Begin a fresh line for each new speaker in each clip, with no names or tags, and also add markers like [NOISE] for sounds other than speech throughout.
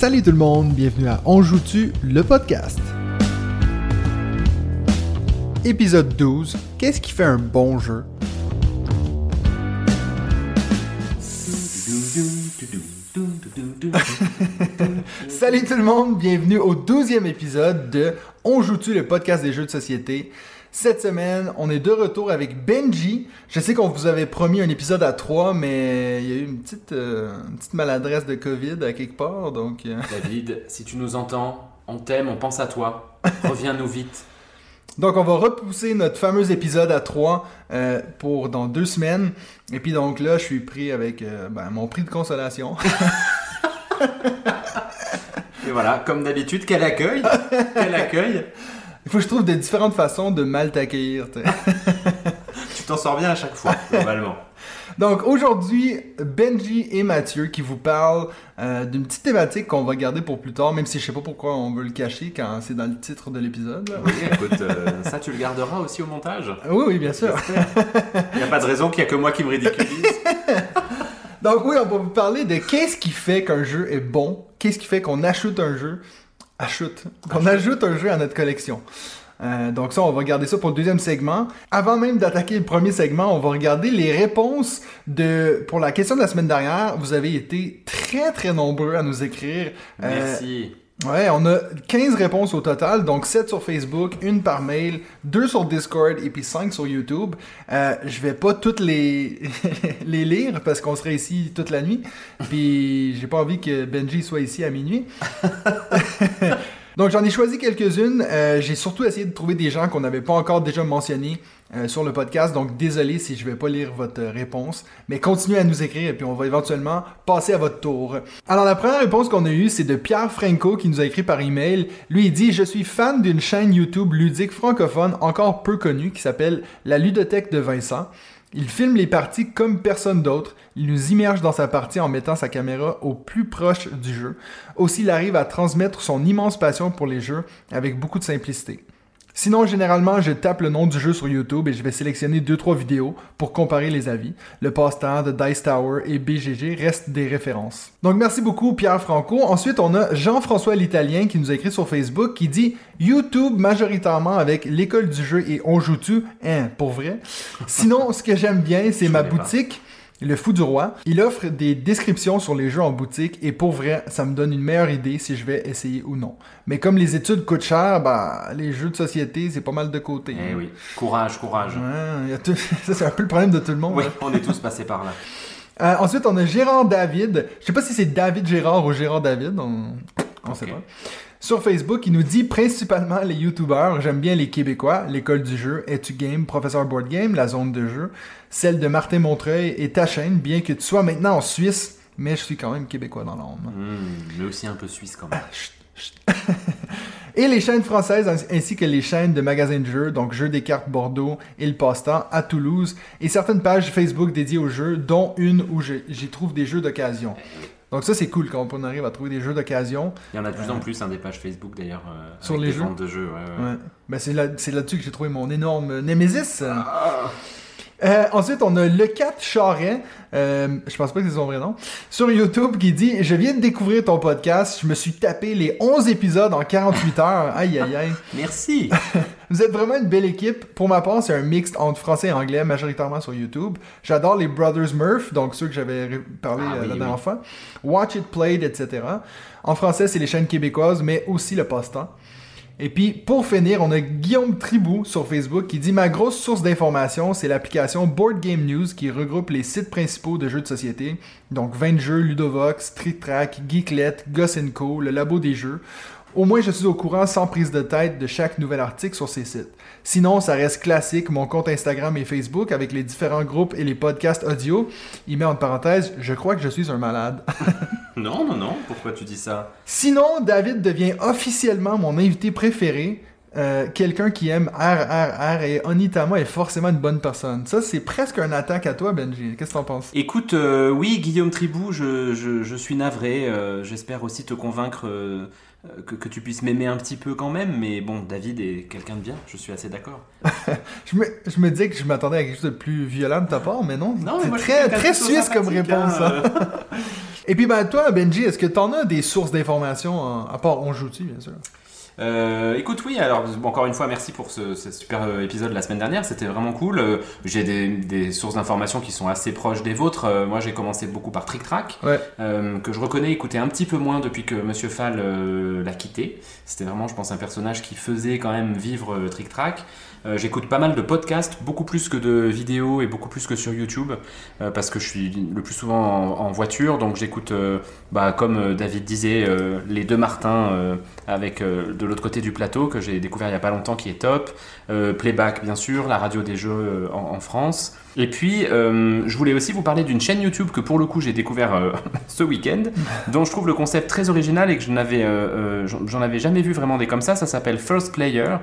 Salut tout le monde, bienvenue à On joue-tu, le podcast. Épisode 12, qu'est-ce qui fait un bon jeu? [LAUGHS] Salut tout le monde, bienvenue au 12e épisode de On joue-tu, le podcast des jeux de société. Cette semaine, on est de retour avec Benji. Je sais qu'on vous avait promis un épisode à 3, mais il y a eu une petite, euh, une petite maladresse de COVID à quelque part, donc... euh,
David, si tu nous entends, on t'aime, on pense à toi. [LAUGHS] Reviens-nous vite.
Donc, on va repousser notre fameux épisode à 3 euh, pour dans deux semaines. Et puis, donc là, je suis pris avec euh, ben, mon prix de consolation. [LAUGHS]
Et voilà, comme d'habitude, quel accueil [LAUGHS] Quel accueil
Il faut que je trouve des différentes façons de mal t'accueillir. [LAUGHS] tu
t'en sors bien à chaque fois, globalement.
Donc, aujourd'hui, Benji et Mathieu qui vous parlent euh, d'une petite thématique qu'on va garder pour plus tard, même si je sais pas pourquoi on veut le cacher quand c'est dans le titre de l'épisode.
Oui, écoute, euh, ça tu le garderas aussi au montage.
Oui, oui, bien sûr.
Il n'y a pas de raison qu'il n'y a que moi qui me ridiculise. [LAUGHS]
Donc oui, on va vous parler de qu'est-ce qui fait qu'un jeu est bon, qu'est-ce qui fait qu'on ajoute un jeu, ajoute, qu'on ajoute un jeu à notre collection. Euh, donc ça, on va regarder ça pour le deuxième segment. Avant même d'attaquer le premier segment, on va regarder les réponses de pour la question de la semaine dernière. Vous avez été très très nombreux à nous écrire. Euh,
Merci.
Ouais, on a 15 réponses au total, donc 7 sur Facebook, une par mail, 2 sur Discord et puis 5 sur YouTube. Euh, je vais pas toutes les, [LAUGHS] les lire parce qu'on serait ici toute la nuit, puis j'ai pas envie que Benji soit ici à minuit. [LAUGHS] donc j'en ai choisi quelques-unes. Euh, j'ai surtout essayé de trouver des gens qu'on n'avait pas encore déjà mentionnés euh, sur le podcast, donc désolé si je vais pas lire votre euh, réponse, mais continuez à nous écrire et puis on va éventuellement passer à votre tour. Alors la première réponse qu'on a eue, c'est de Pierre Franco qui nous a écrit par email. Lui il dit "Je suis fan d'une chaîne YouTube ludique francophone encore peu connue qui s'appelle La Ludothèque de Vincent. Il filme les parties comme personne d'autre. Il nous immerge dans sa partie en mettant sa caméra au plus proche du jeu. Aussi, il arrive à transmettre son immense passion pour les jeux avec beaucoup de simplicité. Sinon, généralement, je tape le nom du jeu sur YouTube et je vais sélectionner 2-3 vidéos pour comparer les avis. Le passe-temps de Dice Tower et BGG restent des références. Donc, merci beaucoup, Pierre Franco. Ensuite, on a Jean-François l'Italien qui nous a écrit sur Facebook qui dit YouTube majoritairement avec l'école du jeu et on joue-tu? Hein, pour vrai. Sinon, ce que j'aime bien, c'est ma
pas.
Le Fou du Roi, il offre des descriptions sur les jeux en boutique et pour vrai, ça me donne une meilleure idée si je vais essayer ou non. Mais comme les études coûtent cher, bah, les jeux de société, c'est pas mal de côté.
Eh oui, courage, courage.
Ouais, il y a tout- [LAUGHS] ça, c'est un peu le problème de tout le monde.
Oui,
hein.
on est tous passés par là. [LAUGHS]
Euh, ensuite, on a Gérard David. Je sais pas si c'est David Gérard ou Gérard David. On, on sait pas. Sur Facebook, il nous dit principalement les YouTubeurs. J'aime bien les Québécois, l'école du jeu, Etu Game, Professeur Board Game, la zone de jeu, celle de Martin Montreuil et ta chaîne, bien que tu sois maintenant en Suisse, mais je suis quand même Québécois dans l'âme.
Hmm, mais aussi un peu suisse quand même.
Chut, chut. [LAUGHS] et les chaînes françaises ainsi- que les chaînes de magasins de jeux, donc Jeux des cartes Bordeaux et le Passe-temps à Toulouse, et certaines pages Facebook dédiées aux jeux, dont une où j'y trouve des jeux d'occasion. Donc ça c'est cool quand on arrive à trouver des jeux d'occasion.
Il y en a de plus en plus, hein, des pages Facebook d'ailleurs. euh,
Sur
avec
les
des
jeux
ventes de jeux. ouais, ouais.
Ouais. Ben c'est là, c'est là-dessus que j'ai trouvé mon énorme Némésis.
Ah.
Euh, ensuite, on a Le 4 Charret, euh, je pense pas que c'est son vrai nom, sur YouTube qui dit « Je viens de découvrir ton podcast, je me suis tapé les 11 épisodes en 48 heures. Aïe, aïe, aïe. [LAUGHS]
Merci. [LAUGHS]
Vous êtes vraiment une belle équipe. Pour ma part, c'est un mix entre français et anglais, majoritairement sur YouTube. J'adore les Brothers Murph, donc ceux que j'avais parlé
Ah
euh,
oui,
la
oui.
dernière fois. Watch It Played, etc. En français, c'est les chaînes québécoises, mais aussi le passe-temps. Et puis, pour finir, on a Guillaume Tribou sur Facebook qui dit Ma grosse source d'information, c'est l'application Board Game News qui regroupe les sites principaux de jeux de société. Donc, 20 jeux, Ludovox, Trick Track, Geeklet, Goss Co, le labo des jeux. Au moins, je suis au courant sans prise de tête de chaque nouvel article sur ces sites. Sinon, ça reste classique, mon compte Instagram et Facebook avec les différents groupes et les podcasts audio. Il met en parenthèse, je crois que je suis un malade. [LAUGHS]
Non, non, non. Pourquoi tu dis ça?
Sinon, David devient officiellement mon invité préféré. Euh, quelqu'un qui aime RRR et Onitama est forcément une bonne personne. Ça, c'est presque un attaque à toi, Benji. Qu'est-ce que t'en penses?
Écoute, euh, oui, Guillaume Tribou, je, je, je suis navré. euh, J'espère aussi te convaincre que, que tu puisses m'aimer un petit peu quand même. Mais bon, David est quelqu'un de bien, je suis assez d'accord. [LAUGHS]
Je me, je me disais que je m'attendais à quelque chose de plus violent de ta part, mais non.
Non, mais
c'est très, très suisse comme réponse.
hein,
ça.
euh. [LAUGHS]
Et puis, ben, toi, Benji, est-ce que tu en as des sources d'informations, à part On Joue-tu, bien sûr?
Euh, écoute, oui, alors encore une fois, merci pour ce, ce super euh, épisode la semaine dernière, c'était vraiment cool. Euh, J'ai des, des sources d'informations qui sont assez proches des vôtres. Euh, moi, j'ai commencé beaucoup par Trick Track,
Ouais.
que je reconnais écouter un petit peu moins depuis que Monsieur Fall l'a quitté. C'était vraiment, je pense, un personnage qui faisait quand même vivre Trick Track. Euh, J'écoute pas mal de podcasts, beaucoup plus que de vidéos et beaucoup plus que sur YouTube, euh, parce que je suis le plus souvent en, voiture, donc j'écoute, euh, bah, comme David disait, les deux Martins avec de l'autre côté du plateau que j'ai découvert il y a pas longtemps qui est top, Playback bien sûr, la radio des jeux en France. Et puis euh, je voulais aussi vous parler d'une chaîne YouTube que pour le coup j'ai découvert euh, [LAUGHS] ce week-end, [LAUGHS] dont je trouve le concept très original et que je n'avais, euh, j'en avais jamais vu vraiment des comme ça. Ça s'appelle First Player.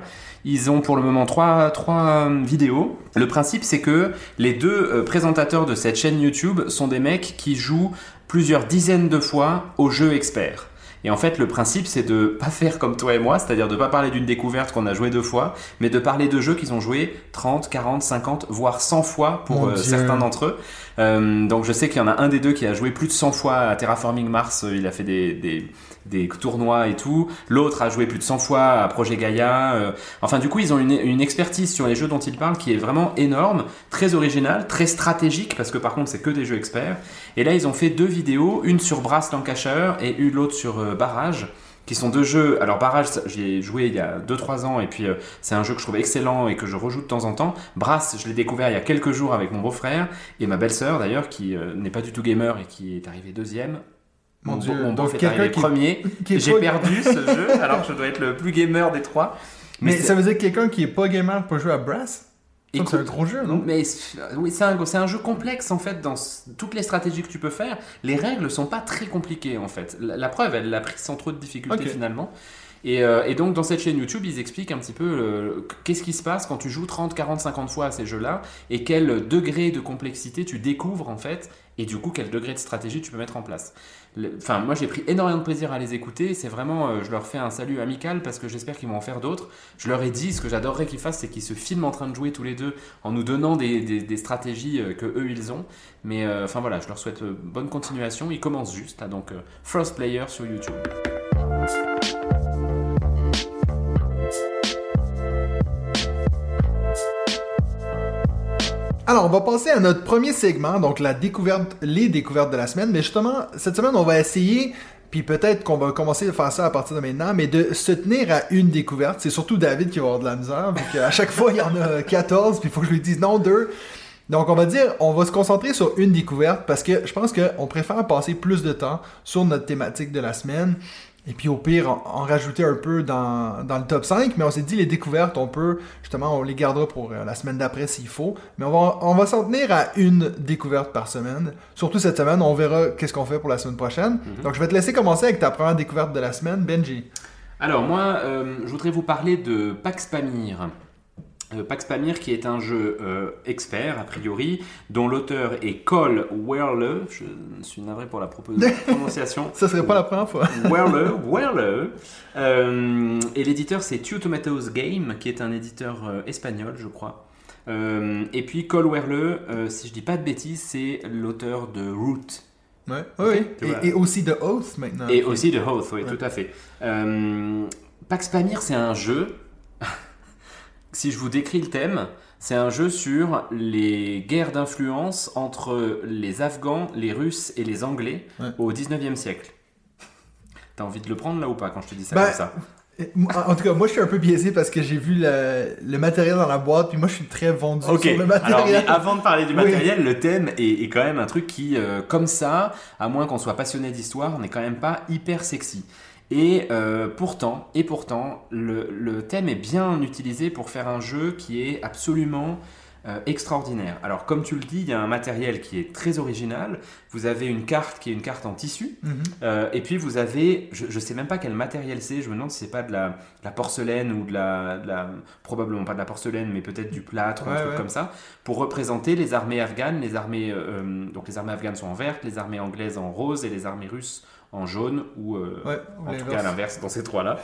Ils ont pour le moment trois, trois vidéos. Le principe c'est que les deux présentateurs de cette chaîne YouTube sont des mecs qui jouent plusieurs dizaines de fois au jeu expert. Et en fait, le principe, c'est de pas faire comme toi et moi, c'est-à-dire de pas parler d'une découverte qu'on a joué deux fois, mais de parler de jeux qu'ils ont joué 30, 40, 50, voire 100 fois pour euh, certains d'entre eux. Euh, donc je sais qu'il y en a un des deux qui a joué plus de 100 fois à Terraforming Mars, il a fait des, des, des tournois et tout. L'autre a joué plus de 100 fois à Projet Gaia. euh. Enfin, du coup, ils ont une, une expertise sur les jeux dont ils parlent qui est vraiment énorme, très originale, très stratégique, parce que par contre, c'est que des jeux experts. Et là, ils ont fait deux vidéos, une sur Brass Lancashire et une l'autre sur euh, Barrage qui sont deux jeux. Alors Barrage, j'y ai joué il y a 2-3 ans et puis euh, c'est un jeu que je trouve excellent et que je rejoue de temps en temps. Brass, je l'ai découvert il y a quelques jours avec mon beau-frère et ma belle-sœur d'ailleurs qui euh, n'est pas du tout gamer et qui est arrivée deuxième.
Mon Dieu,
mon beau est arrivé
qui-
premier. [LAUGHS] J'ai perdu ce jeu alors je dois être le plus gamer des trois.
Mais, ça veut dire que quelqu'un qui est pas gamer peut jouer à Brass?
Écoute,
C'est un gros jeu, non?
Mais oui, c'est un, jeu complexe en fait dans toutes les stratégies que tu peux faire. Les règles sont pas très compliquées en fait. La, la preuve, elle l'a pris sans trop de difficultés finalement. Et, euh, et donc dans cette chaîne YouTube, ils expliquent un petit peu euh, qu'est-ce qui se passe quand tu joues 30, 40, 50 fois à ces jeux-là et quel degré de complexité tu découvres en fait et du coup quel degré de stratégie tu peux mettre en place. Enfin, moi j'ai pris énormément de plaisir à les écouter. C'est vraiment, euh, je leur fais un salut amical parce que j'espère qu'ils vont en faire d'autres. Je leur ai dit, ce que j'adorerais qu'ils fassent, c'est qu'ils se filment en train de jouer tous les deux en nous donnant des, stratégies euh, que eux ils ont. Mais euh, enfin voilà, je leur souhaite euh, bonne continuation. Ils commencent juste là, donc euh, First Player sur YouTube.
Alors, on va passer à notre premier segment, donc la découverte, les découvertes de la semaine. Mais justement, cette semaine, on va essayer, puis peut-être qu'on va commencer à faire ça à partir de maintenant, mais de se tenir à une découverte. C'est surtout David qui va avoir de la misère, vu qu'à chaque fois, il y en a 14, puis il faut que je lui dise non, deux. Donc, on va dire, on va se concentrer sur une découverte parce que je pense qu'on préfère passer plus de temps sur notre thématique de la semaine. Et puis au pire, en, en rajouter un peu dans, dans le top 5. Mais on s'est dit, les découvertes, on peut, justement, on les gardera pour euh, la semaine d'après s'il faut. Mais on va, on va s'en tenir à une découverte par semaine. Surtout cette semaine, on verra qu'est-ce qu'on fait pour la semaine prochaine. Donc je vais te laisser commencer avec ta première découverte de la semaine, Benji.
Alors moi, euh, je voudrais vous parler de Pax Pamir. Euh, Pax Pamir qui est un jeu euh, expert a priori, dont l'auteur est Cole Werle. Je suis navré pour la [LAUGHS] prononciation.
Ça serait pas la première fois. [LAUGHS]
Werle, Werle. Euh, et l'éditeur c'est Two Tomatoes Game, qui est un éditeur euh, espagnol, je crois. Et puis Cole Werle, si je dis pas de bêtises, c'est l'auteur de Root.
Ouais. Oui. Et, et aussi de Oath maintenant.
Et aussi de Hoth, oui,
Ouais.
tout à fait. Euh, Pax Pamir, c'est un jeu. Si je vous décris le thème, c'est un jeu sur les guerres d'influence entre les Afghans, les Russes et les Anglais
Ouais.
au 19e siècle. T'as envie de le prendre là ou pas quand je te dis ça
Ben,
comme ça?
moi- En tout cas, moi je suis un peu biaisé parce que j'ai vu le, le matériel dans la boîte, puis moi je suis très vendu sur le
alors mais
matériel.
avant de parler du
Oui.
matériel, le thème est, est quand même un truc qui, euh, comme ça, à moins qu'on soit passionné d'histoire, n'est quand même pas hyper sexy. Et euh, pourtant, et pourtant, le, le thème est bien utilisé pour faire un jeu qui est absolument euh, extraordinaire. Alors, comme tu le dis, il y a un matériel qui est très original. Vous avez une carte qui est une carte en tissu.
Mhm.
Euh, et puis vous avez, je ne sais même pas quel matériel c'est, je me demande si c'est pas de la, de la porcelaine ou de la, de la- probablement pas de la porcelaine, mais peut-être du plâtre, ou un truc
ouais.
comme ça, pour représenter les armées afghanes. Les armées, euh, donc les armées afghanes sont en vert, les armées anglaises en rose et les armées russes en jaune ou euh,
Ouais,
en tout cas à l'inverse dans ces trois-là.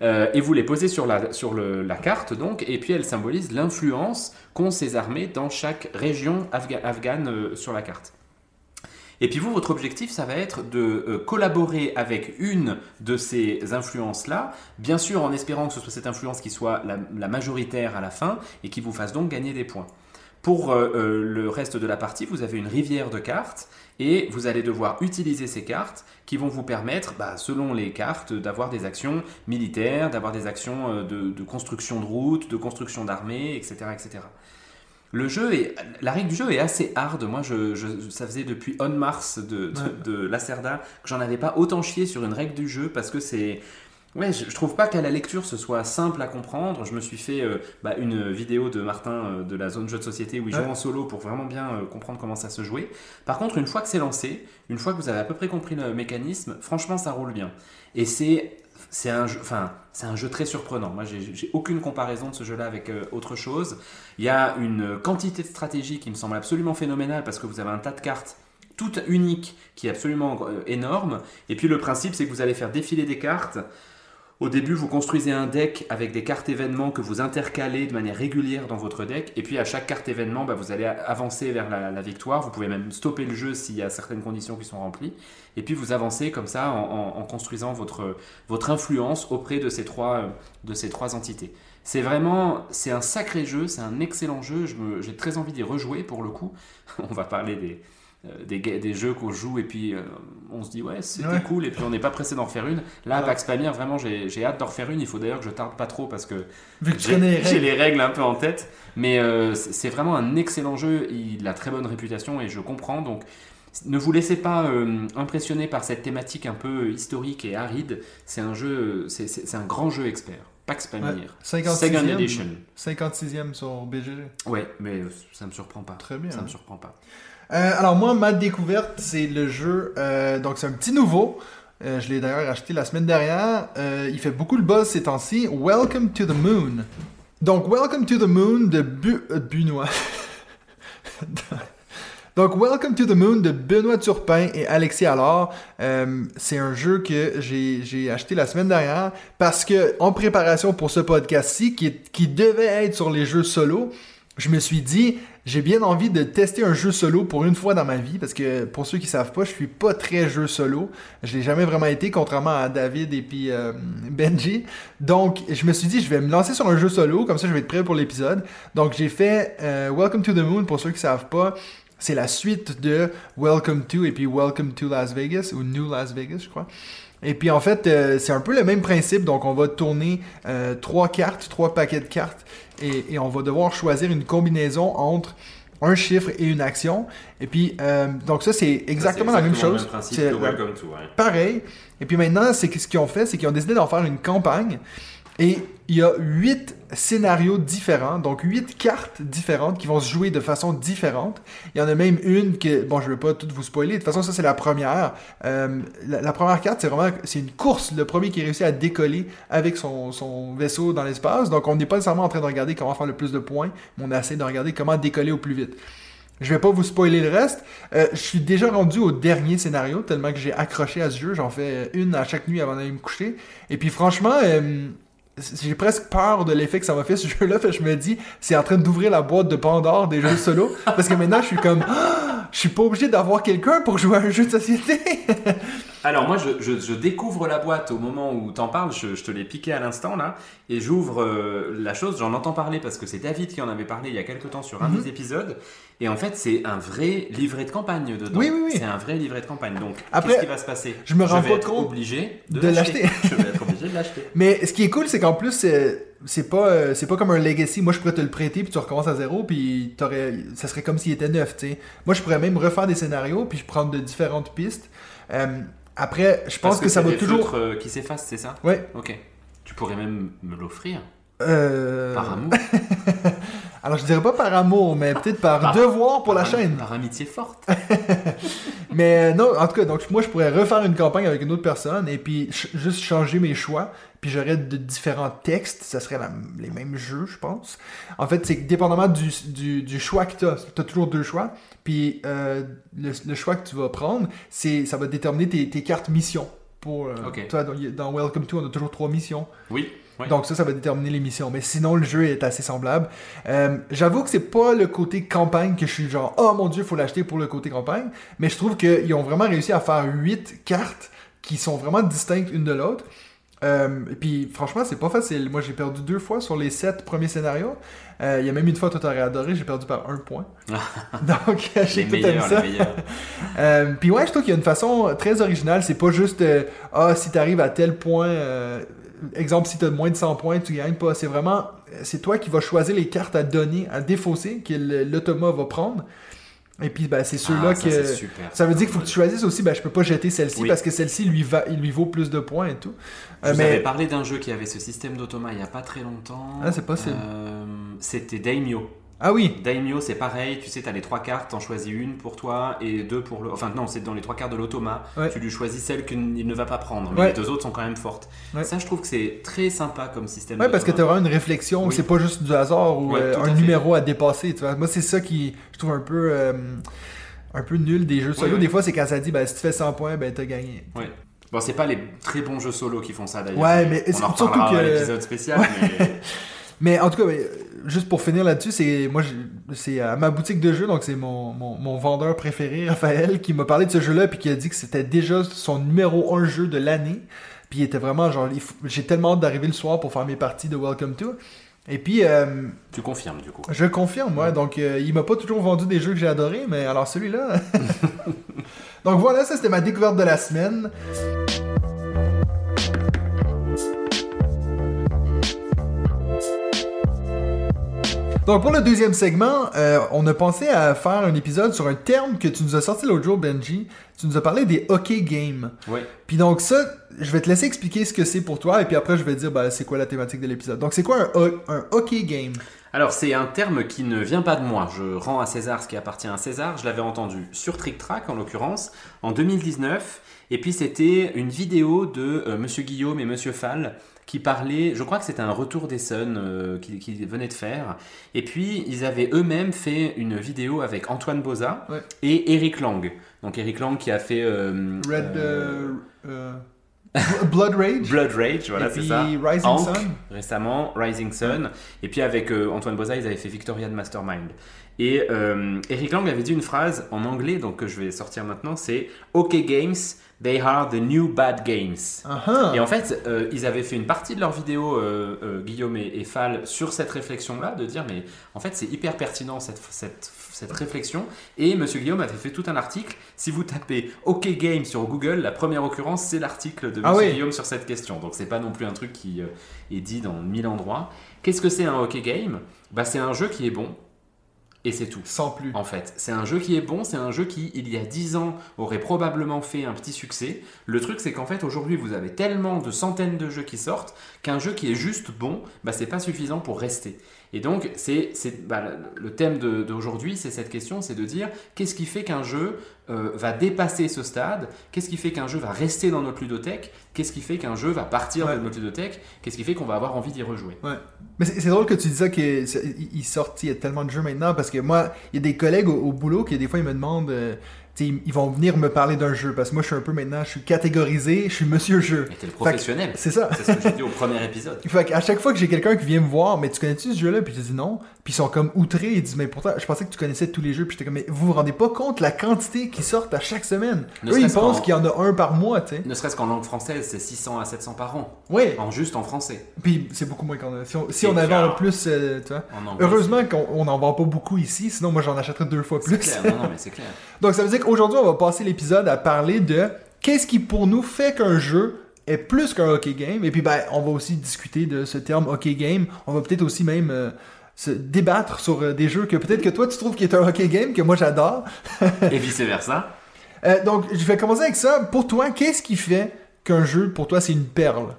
Euh, et vous les posez sur la, sur le- la carte, donc, et puis elles symbolisent l'influence qu'ont ces armées dans chaque région afga- afghane euh, sur la carte. Et puis vous, votre objectif, ça va être de collaborer avec une de ces influences-là, bien sûr en espérant que ce soit cette influence qui soit la, majoritaire à la fin et qui vous fasse donc gagner des points. Pour euh, le reste de la partie, vous avez une rivière de cartes et vous allez devoir utiliser ces cartes qui vont vous permettre, bah, selon les cartes, d'avoir des actions militaires, d'avoir des actions de, de, construction de routes, de construction d'armées, etc., etc. Le jeu est, la règle du jeu est assez hard. Moi, je, ça faisait depuis On Mars de, de, Lacerda que j'en avais pas autant chié sur une règle du jeu parce que c'est. Ouais, je, trouve pas qu'à la lecture ce soit simple à comprendre. Je me suis fait euh, bah, une vidéo de Martin euh, de la zone jeu de société où il joue en solo pour vraiment bien euh, comprendre comment ça se jouait. Par contre, une fois que c'est lancé, une fois que vous avez à peu près compris le mécanisme, franchement, ça roule bien. Et c'est c'est un jeu, enfin, c'est un jeu très surprenant. Moi, j'ai aucune comparaison de ce jeu-là avec euh, autre chose. Il y a une quantité de stratégie qui me semble absolument phénoménale parce que vous avez un tas de cartes toutes uniques qui est absolument euh, énorme. Et puis le principe, c'est que vous allez faire défiler des cartes au début, vous construisez un deck avec des cartes événements que vous intercalez de manière régulière dans votre deck. Et puis à chaque carte événement, bah, vous allez avancer vers la, victoire. Vous pouvez même stopper le jeu s'il y a certaines conditions qui sont remplies. Et puis vous avancez comme ça en, construisant votre, influence auprès de ces trois, de ces trois entités. C'est vraiment, c'est un sacré jeu, c'est un excellent jeu. J'ai très envie d'y rejouer pour le coup. [LAUGHS] On va parler des, des, des, jeux qu'on joue et puis euh, on se dit ouais c'était cool et puis on n'est pas pressé d'en refaire une. Là, Pax Pamir, vraiment j'ai hâte d'en refaire une. Il faut d'ailleurs que je tarde pas trop parce que j'ai les règles un peu en tête. Mais euh, c'est vraiment un excellent jeu. Il a très bonne réputation et je comprends. Donc ne vous laissez pas impressionner par cette thématique un peu historique et aride. C'est un jeu, c'est un grand jeu expert. Pax Pamir.
56e, Edition. 56e sur BGG.
Ouais, mais ça me surprend pas.
Très bien.
Ça me surprend pas.
Euh, alors moi, ma découverte, c'est le jeu, euh, donc c'est un petit nouveau. Euh, je l'ai d'ailleurs acheté la semaine dernière. il fait beaucoup le buzz ces temps-ci. Welcome to the Moon. Donc Welcome to the Moon de [LAUGHS] donc Welcome to the Moon de Benoît Turpin et Alexis Allard. c'est un jeu que j'ai acheté la semaine dernière parce que en préparation pour ce podcast-ci, qui, qui devait être sur les jeux solo, je me suis dit, j'ai bien envie de tester un jeu solo pour une fois dans ma vie, parce que pour ceux qui savent pas, je suis pas très jeu solo. Je l'ai jamais vraiment été, contrairement à David et puis euh, Benji. Donc, je me suis dit, je vais me lancer sur un jeu solo, comme ça je vais être prêt pour l'épisode. Donc, j'ai fait euh, Welcome to the Moon, pour ceux qui savent pas. C'est la suite de Welcome to et puis Welcome to Las Vegas, ou New Las Vegas, je crois. Et puis en fait, euh, c'est un peu le même principe. Donc on va tourner trois cartes, trois paquets de cartes et, on va devoir choisir une combinaison entre un chiffre et une action. Et puis, euh, donc ça, c'est exactement, la même chose.
C'est
pareil. Et puis maintenant, c'est ce qu'ils ont fait, c'est qu'ils ont décidé d'en faire une campagne. Et il y a huit scénarios différents, donc huit cartes différentes qui vont se jouer de façon différente. Il y en a même une que, bon, je ne vais pas tout vous spoiler. De toute façon, ça c'est la première. Euh, la, première carte, c'est vraiment, c'est une course. Le premier qui réussit à décoller avec son, son vaisseau dans l'espace. Donc, on n'est pas nécessairement en train de regarder comment faire le plus de points, mais on essaie de regarder comment décoller au plus vite. Je vais pas vous spoiler le reste. Euh, je suis déjà rendu au dernier scénario, tellement que j'ai accroché à ce jeu. J'en fais une à chaque nuit avant d'aller me coucher. Et puis franchement, euh, j'ai presque peur de l'effet que ça m'a fait ce jeu-là. je me dis, c'est en train d'ouvrir la boîte de Pandore des jeux solo. parce que maintenant, je suis comme, [GASPS] je suis pas obligé d'avoir quelqu'un pour jouer à un jeu de société. [LAUGHS]
Alors moi, je, découvre la boîte au moment où t'en parles, je, te l'ai piqué à l'instant là, et j'ouvre euh, la chose, j'en entends parler parce que c'est David qui en avait parlé il y a quelques temps sur un mhm. des épisodes, et en fait c'est un vrai livret de campagne dedans.
Oui, oui, oui.
C'est un vrai livret de campagne. Donc qu'est-ce qui va se passer?
Je me rends
vais
être
obligé de, l'acheter. [LAUGHS] je vais être obligé de l'acheter.
Mais ce qui est cool, c'est qu'en plus c'est pas euh, c'est pas comme un legacy. Moi, je pourrais te le prêter puis tu recommences à zéro puis ça serait comme s'il était neuf, tu sais. Moi, je pourrais même refaire des scénarios puis je prendre de différentes pistes. Euh, après, je pense que, ça va toujours.
Euh, qui s'efface, c'est ça
Ouais.
Ok. Tu pourrais même me l'offrir.
Euh...
Par amour [LAUGHS]
Alors, je dirais pas par amour, mais peut-être par, devoir pour la chaîne.
Par amitié forte. [LAUGHS]
mais euh, non, en tout cas, donc moi, je pourrais refaire une campagne avec une autre personne et puis juste changer mes choix. Puis j'aurais de différents textes, ça serait les mêmes jeux, je pense. En fait, c'est dépendamment du, du, choix que tu as. Tu as toujours deux choix. Puis euh, le, choix que tu vas prendre, c'est ça va déterminer tes, tes cartes missions. pour. euh, toi, dans, dans Welcome to, on a toujours trois missions.
Oui. ouais.
Donc ça, ça va déterminer les missions. Mais sinon, le jeu est assez semblable. Euh, J'avoue que c'est pas le côté campagne que je suis genre, oh mon dieu, faut l'acheter pour le côté campagne. Mais je trouve qu'ils ont vraiment réussi à faire huit cartes qui sont vraiment distinctes une de l'autre. Euh, et puis franchement, c'est pas facile. Moi, j'ai perdu deux fois sur les sept premiers scénarios. Euh, Il y a même une fois, toi t'aurais adoré, j'ai perdu par un point. [LAUGHS] Donc, [LAUGHS] j'ai tout aimé ça. [LAUGHS] Euh, puis ouais, je trouve qu'il y a une façon très originale. C'est pas juste euh, ah si t'arrives à tel point, euh, exemple si t'as moins de 100 points, tu gagnes pas. C'est vraiment c'est toi qui vas choisir les cartes à donner, à défausser que l'automa va prendre. Et puis ben c'est ceux-là
Ah, ça,
que
super.
ça veut dire qu'il faut que tu choisisses aussi. Ben je peux pas jeter celle-ci
Oui.
parce que celle-ci lui va, il lui vaut plus de points et tout.
Je
Euh,
vous
mais
avais parlé d'un jeu qui avait ce système d'automa il y a pas très longtemps.
Ah, c'est possible.
Euh, C'était Daimyo.
Ah oui,
Daimyo, c'est pareil, tu sais, tu as les trois cartes, t'en choisis une pour toi et deux pour le. Enfin, non, c'est dans les trois cartes de l'automa,
Ouais.
tu lui choisis celle qu'il ne va pas prendre, mais
Ouais.
les deux autres sont quand même fortes.
Ouais.
Ça, je trouve que c'est très sympa comme système
ouais parce que t'as vraiment une réflexion.
Oui.
C'est pas juste du hasard ou euh,
à
un numéro à dépasser. Tu vois. Moi c'est ça qui je trouve un peu euh, un peu nul des jeux solo. Des fois c'est quand ça dit ben si tu fais 100 points ben t'as gagné.
Ouais. Bon, c'est pas les très bons jeux solo qui font ça d'ailleurs.
Ouais, mais
on
c'est-
en
surtout que-
l'épisode spécial. mais- [LAUGHS]
Mais en tout cas, juste pour finir là-dessus, c'est moi c'est à ma boutique de jeux, donc c'est mon, mon, mon vendeur préféré, Raphaël, qui m'a parlé de ce jeu-là puis qui a dit que c'était déjà son numéro un jeu de l'année. Puis il était vraiment genre, j'ai tellement hâte d'arriver le soir pour faire mes parties de Welcome to. Et puis, euh,
tu confirmes du coup.
je confirme, moi. Donc, euh, il m'a pas toujours vendu des jeux que j'ai adorés, mais alors celui-là. [LAUGHS] donc voilà, ça c'était ma découverte de la semaine. Donc pour le deuxième segment, euh, on a pensé à faire un épisode sur un terme que tu nous as sorti l'autre jour, Benji. Tu nous as parlé des hockey games.
Ouais.
Puis donc ça, je vais te laisser expliquer ce que c'est pour toi, et puis après je vais te dire bah, c'est quoi la thématique de l'épisode. Donc c'est quoi un, ho- un hockey game?
Alors, c'est un terme qui ne vient pas de moi. Je rends à César ce qui appartient à César. Je l'avais entendu sur Trick Track, en l'occurrence, en 2019. Et puis, c'était une vidéo de euh, Monsieur Guillaume et Monsieur Fall qui parlaient, je crois que c'était un retour des Suns euh, qu'ils qu'ils venaient de faire. Et puis, ils avaient eux-mêmes fait une vidéo avec Antoine Boza
Ouais.
et Eric Lang. Donc, Eric Lang qui a fait euh,
Red
euh, [LAUGHS]
Blood Rage
Blood Rage, voilà,
et
c'est
puis
ça.
Rising
Hank,
Sun.
récemment, Rising Sun. Et puis avec Antoine Boza, ils avaient fait Victorian Mastermind. Et euh, Eric Lang avait dit une phrase en anglais, donc que je vais sortir maintenant, c'est OK Games, they are the new bad games.
Ah ah.
Et en fait, euh, ils avaient fait une partie de leur vidéo, euh, Guillaume et, et Fall, sur cette réflexion-là, de dire, mais en fait, c'est hyper pertinent cette, cette, cette réflexion. Et Monsieur Guillaume avait fait tout un article. Si vous tapez OK Game sur Google, la première occurrence, c'est l'article de
Ah
Monsieur
oui.
Guillaume sur cette question. Donc, c'est pas non plus un truc qui est dit dans mille endroits. Qu'est-ce que c'est un OK Game? Bah, C'est un jeu qui est bon. Et c'est tout.
Sans plus.
En fait, c'est un jeu qui est bon, c'est un jeu qui, il y a 10 ans, aurait probablement fait un petit succès. Le truc, c'est qu'en fait, aujourd'hui, vous avez tellement de centaines de jeux qui sortent qu'un jeu qui est juste bon, bah, c'est pas suffisant pour rester. Et donc, c'est, bah, le thème d'aujourd'hui, c'est cette question, c'est de dire qu'est-ce qui fait qu'un jeu euh, va dépasser ce stade? Qu'est-ce qui fait qu'un jeu va rester dans notre ludothèque? Qu'est-ce qui fait qu'un jeu va partir
Ouais.
de notre ludothèque? Qu'est-ce qui fait qu'on va avoir envie d'y rejouer?
Mais c'est drôle que tu dis ça qu'ils sortent, il y a tellement de jeux maintenant, parce que moi, il y a des collègues au, au boulot qui des fois ils me demandent, euh, ils, vont venir me parler d'un jeu, parce que moi je suis un peu maintenant, je suis catégorisé, je suis monsieur jeu.
Mais t'es le professionnel.
C'est ça.
C'est ce que j'ai dit au premier épisode. [LAUGHS]
Fait à chaque fois que j'ai quelqu'un qui vient me voir, mais tu connais-tu ce jeu-là? Puis je dis non. Puis ils sont comme outrés. Ils disent, mais pourtant, je pensais que tu connaissais tous les jeux. Puis j'étais comme, mais vous vous rendez pas compte la quantité qui sortent à chaque semaine?
Ne
Eux, ils pensent
qu'en-
qu'il y en a un par mois, tu sais.
Ne serait-ce qu'en langue française, c'est 600 à 700 par an.
Oui.
En juste en français.
Puis c'est beaucoup moins qu'on a. Si on, si
C'est
on avait en plus, euh, tu vois.
En anglais,
Heureusement qu'on on en vend pas beaucoup ici, sinon moi j'en achèterais deux fois
c'est
plus.
clair. Non, non, mais c'est clair. [LAUGHS]
Donc ça veut dire qu'aujourd'hui on va passer l'épisode à parler de qu'est-ce qui pour nous fait qu'un jeu est plus qu'un hockey game. Et puis ben on va aussi discuter de ce terme hockey game. On va peut-être aussi même euh, se débattre sur euh, des jeux que peut-être que toi tu trouves qui est un hockey game que moi j'adore. [LAUGHS]
Et vice versa.
Euh, donc je vais commencer avec ça. Pour toi, qu'est-ce qui fait qu'un jeu pour toi c'est une perle?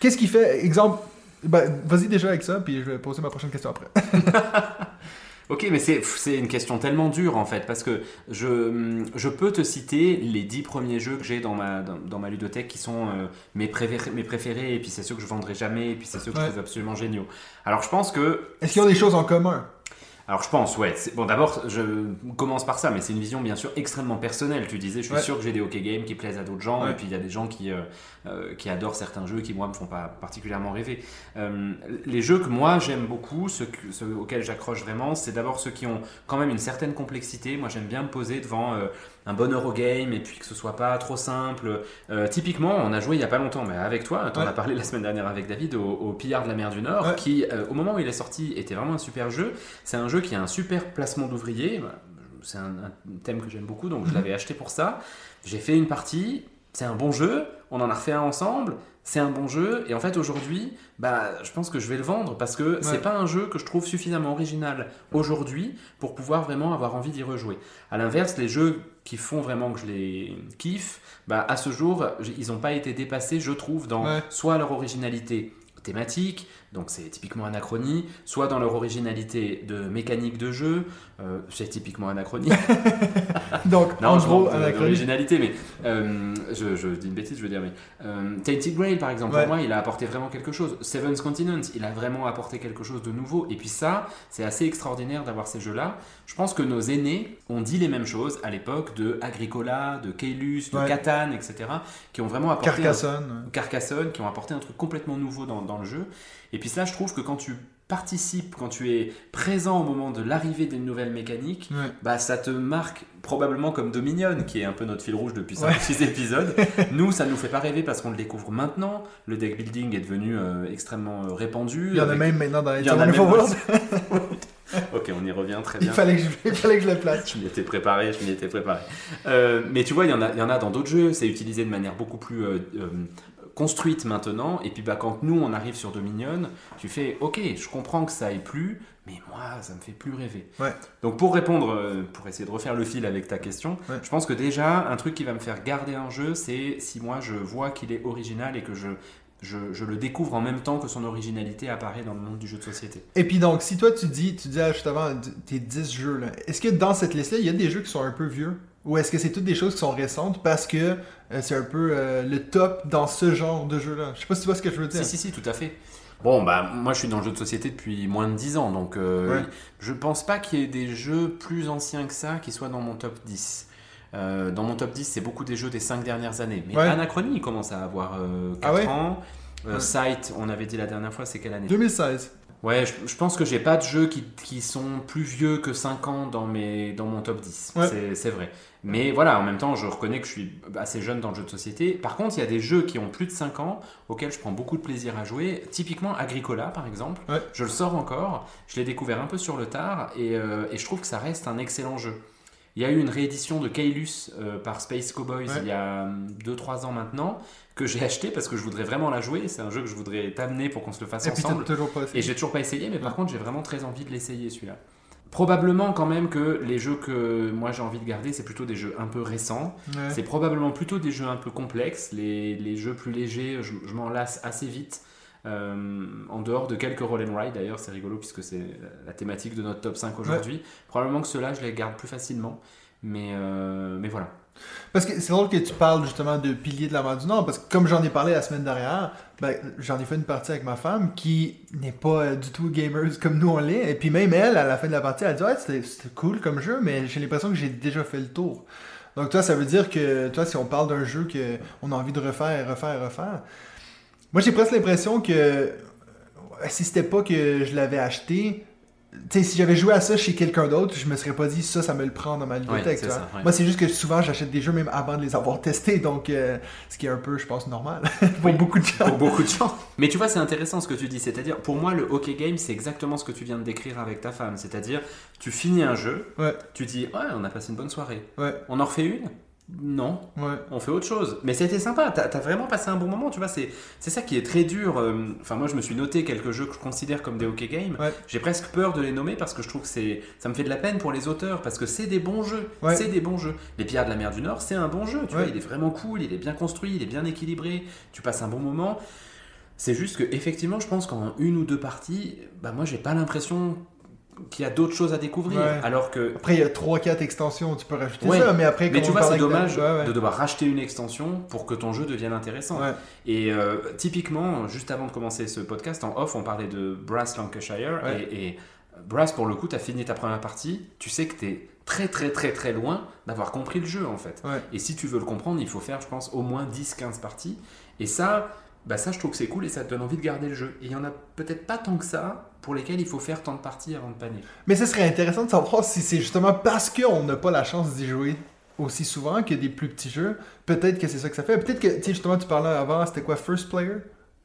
Qu'est-ce qui fait exemple ben, vas-y déjà avec ça puis je vais poser ma prochaine question après. [LAUGHS]
Ok, mais c'est une question tellement dure en fait, parce que je, je peux te citer les 10 premiers jeux que j'ai dans ma, dans, dans ma ludothèque qui sont euh, mes, préférés, mes préférés, et puis c'est ceux que je vendrai jamais, et puis c'est ceux que
Ouais.
je trouve absolument géniaux. Alors je pense que
Est-ce qu'ils ont des choses en commun?
Alors je pense, ouais. Bon, d'abord, je commence par ça, mais c'est une vision bien sûr extrêmement personnelle. Tu disais, je suis
Ouais.
sûr que j'ai des hockey games qui plaisent à d'autres gens,
Ouais.
et puis il y a des gens qui, euh, euh, qui adorent certains jeux qui, moi, me font pas particulièrement rêver. Euh, les jeux que moi j'aime beaucoup, ceux, que- ceux auxquels j'accroche vraiment, c'est d'abord ceux qui ont quand même une certaine complexité. Moi, j'aime bien me poser devant euh, un bon Eurogame et puis que ce soit pas trop simple. Euh, typiquement, on a joué il y a pas longtemps, mais avec toi, en
Ouais.
as parlé la semaine dernière avec David, au, au Pillard de la mer du Nord,
Ouais.
qui, euh, au moment où il est sorti, était vraiment un super jeu. C'est un jeu qui a un super placement d'ouvriers. C'est un, un thème que j'aime beaucoup, donc je
Mhm.
l'avais acheté pour ça. J'ai fait une partie, c'est un bon jeu, on en a refait un ensemble, c'est un bon jeu, et en fait aujourd'hui, bah, je pense que je vais le vendre parce que c'est
Ouais.
pas un jeu que je trouve suffisamment original aujourd'hui pour pouvoir vraiment avoir envie d'y rejouer. À l'inverse, les jeux qui font vraiment que je les kiffe, bah, à ce jour, ils n'ont pas été dépassés, je trouve, dans
Ouais.
soit leur originalité thématique, donc c'est typiquement Anachronie, soit dans leur originalité de mécanique de jeu, euh, c'est typiquement Anachronie. [LAUGHS]
Donc,
Non,
en gros, Anachronie-
d'originalité, mais euh, je, je dis une bêtise, je veux dire, mais euh, Tainted Grail, par exemple,
Ouais.
pour moi, il a apporté vraiment quelque chose. Seven's Continent, il a vraiment apporté quelque chose de nouveau. Et puis ça, c'est assez extraordinaire d'avoir ces jeux-là. Je pense que nos aînés ont dit les mêmes choses à l'époque de Agricola, de Keylus, de
Ouais.
Catan, etc., qui ont vraiment apporté un-
Carcassonne.
Carcassonne, qui ont apporté un truc complètement nouveau dans, dans le jeu. Et puis ça, je trouve que quand tu participes, quand tu es présent au moment de l'arrivée d'une nouvelle mécanique,
Ouais.
bah ça te marque probablement comme Dominion, qui est un peu notre fil rouge depuis
Ouais.
5 6 [LAUGHS] épisodes. nous, ça nous fait pas rêver parce qu'on le découvre maintenant. Le deck building est devenu euh, extrêmement euh, répandu.
Il y en a même maintenant dans
Il y en a
Age of
même
Worlds. [LAUGHS]
Ok, on y revient très
Il
bien.
fallait que je, il fallait que je le place. [LAUGHS]
Je m'y étais préparé, je m'y étais préparé. Euh, mais tu vois, il y, en a, il y en a dans d'autres jeux, c'est utilisé de manière beaucoup plus construite maintenant. Et puis bah, quand nous, on arrive sur Dominion, tu fais, ok, je comprends que ça ait plu, mais moi, ça me fait plus rêver.
Ouais.
Donc pour répondre, euh, pour essayer de refaire le fil avec ta question,
Ouais.
je pense que déjà, un truc qui va me faire garder un jeu, c'est si moi, je vois qu'il est original et que je... Je, je le découvre en même temps que son originalité apparaît dans le monde du jeu de société.
Et puis donc, si toi tu dis, tu dis ah, juste avant d- tes 10 jeux là, est-ce que dans cette liste-là, il y a des jeux qui sont un peu vieux? Ou est-ce que c'est toutes des choses qui sont récentes parce que euh, c'est un peu euh, le top dans ce genre de jeu-là? Je sais pas si tu vois ce que je veux dire.
Si, si, si, tout à fait. Bon, bah, moi je suis dans le jeu de société depuis moins de 10 ans, donc euh,
Ouais.
je pense pas qu'il y ait des jeux plus anciens que ça qui soient dans mon top 10. Euh, dans mon top 10, c'est beaucoup des jeux des 5 dernières années. Mais
Ouais.
Anachronie, commence à avoir 4
Ah ouais?
ans. Euh. Sight, on avait dit la dernière fois, c'est quelle année?
2016.
Ouais, je, je pense que j'ai pas de jeux qui, qui sont plus vieux que 5 ans dans, mes, dans mon top 10.
Ouais.
C'est- vrai. Mais voilà, en même temps, je reconnais que je suis assez jeune dans le jeu de société. Par contre, il y a des jeux qui ont plus de 5 ans auxquels je prends beaucoup de plaisir à jouer. Typiquement Agricola, par exemple.
Ouais.
Je le sors encore. Je l'ai découvert un peu sur le tard et, euh, et je trouve que ça reste un excellent jeu. Il y a eu une réédition de Kailus euh, par Space Cowboys
Ouais.
il y a 2-3 ans maintenant que j'ai acheté parce que je voudrais vraiment la jouer. C'est un jeu que je voudrais t'amener pour qu'on se le fasse
Et puis
ensemble.
toujours pas
Et j'ai toujours pas essayé, mais par contre, j'ai vraiment très envie de l'essayer celui-là. Probablement quand même que les jeux que moi j'ai envie de garder, c'est plutôt des jeux un peu récents.
Ouais.
C'est probablement plutôt des jeux un peu complexes. Les, les jeux plus légers, je, je m'en lasse assez vite. Euh, en dehors de quelques roll and ride d'ailleurs, c'est rigolo puisque c'est la thématique de notre top 5 aujourd'hui. Probablement que ceux-là, je les garde plus facilement. Mais, euh, mais voilà.
Parce que c'est drôle que tu parles justement de piliers de la mer du Nord, parce que comme j'en ai parlé la semaine dernière, ben, j'en ai fait une partie avec ma femme qui n'est pas euh, du tout gamers comme nous on l'est. Et puis même elle, à la fin de la partie, elle a dit ouais, c'était cool comme jeu, mais j'ai l'impression que j'ai déjà fait le tour. Donc toi, ça veut dire que toi, si on parle d'un jeu que on a envie de refaire, refaire, refaire, moi j'ai presque l'impression que euh, si c'était pas que je l'avais acheté, tu sais, si j'avais joué à ça chez quelqu'un d'autre, je me serais pas dit ça, ça me le prend dans ma bibliothèque.
ça, ouais.
Moi, c'est juste que souvent, j'achète des jeux même avant de les avoir testés, donc euh, ce qui est un peu, je pense, normal [LAUGHS] pour
Oui.
beaucoup de gens.
pour beaucoup de gens. Mais tu vois, c'est intéressant ce que tu dis. C'est-à-dire, pour moi, le hockey game, c'est exactement ce que tu viens de décrire avec ta femme. C'est-à-dire, tu finis un jeu,
Ouais,
tu dis, ouais, on a passé une bonne soirée.
ouais,
On en refait une? Non.
ouais.
On fait autre chose. Mais c'était sympa. T'as as vraiment passé un bon moment. Tu vois, c'est c'est ça qui est très dur. Euh, Enfin, moi, je me suis noté quelques jeux que je considère comme des hockey games.
Ouais.
J'ai presque peur de les nommer parce que je trouve que ça me fait de la peine pour les auteurs parce que c'est des bons jeux.
Ouais.
C'est des bons jeux. Les Pirates de la Mer du Nord, c'est un bon jeu. Tu vois, il est vraiment cool. Il est bien construit. Il est bien équilibré. Tu passes un bon moment. C'est juste que effectivement, je pense qu'en une ou deux parties, bah moi, j'ai pas l'impression qu'il y a d'autres choses à découvrir.
Ouais.
Alors que
Après, il y a 3-4 extensions, tu peux rajouter
Ouais.
ça, mais après,
mais tu vois, c'est dommage
ouais,
de devoir racheter une extension pour que ton jeu devienne intéressant. Et euh, typiquement, juste avant de commencer ce podcast, en off, on parlait de Brass Lancashire et, et, Brass, pour le coup, tu as fini ta première partie, tu sais que tu es très très très très loin d'avoir compris le jeu en fait. Et si tu veux le comprendre, il faut faire, je pense, au moins 10-15 parties. Et ça, bah ça, je trouve que c'est cool et ça te donne envie de garder le jeu. Et il y en a peut-être pas tant que ça pour lesquels il faut faire tant de parties avant de paner.
Mais ce serait intéressant de savoir si c'est justement parce qu'on n'a pas la chance d'y jouer aussi souvent que des plus petits jeux. Peut-être que c'est ça que ça fait. Peut-être que, tu sais, justement, tu parlais avant, c'était quoi, First Player?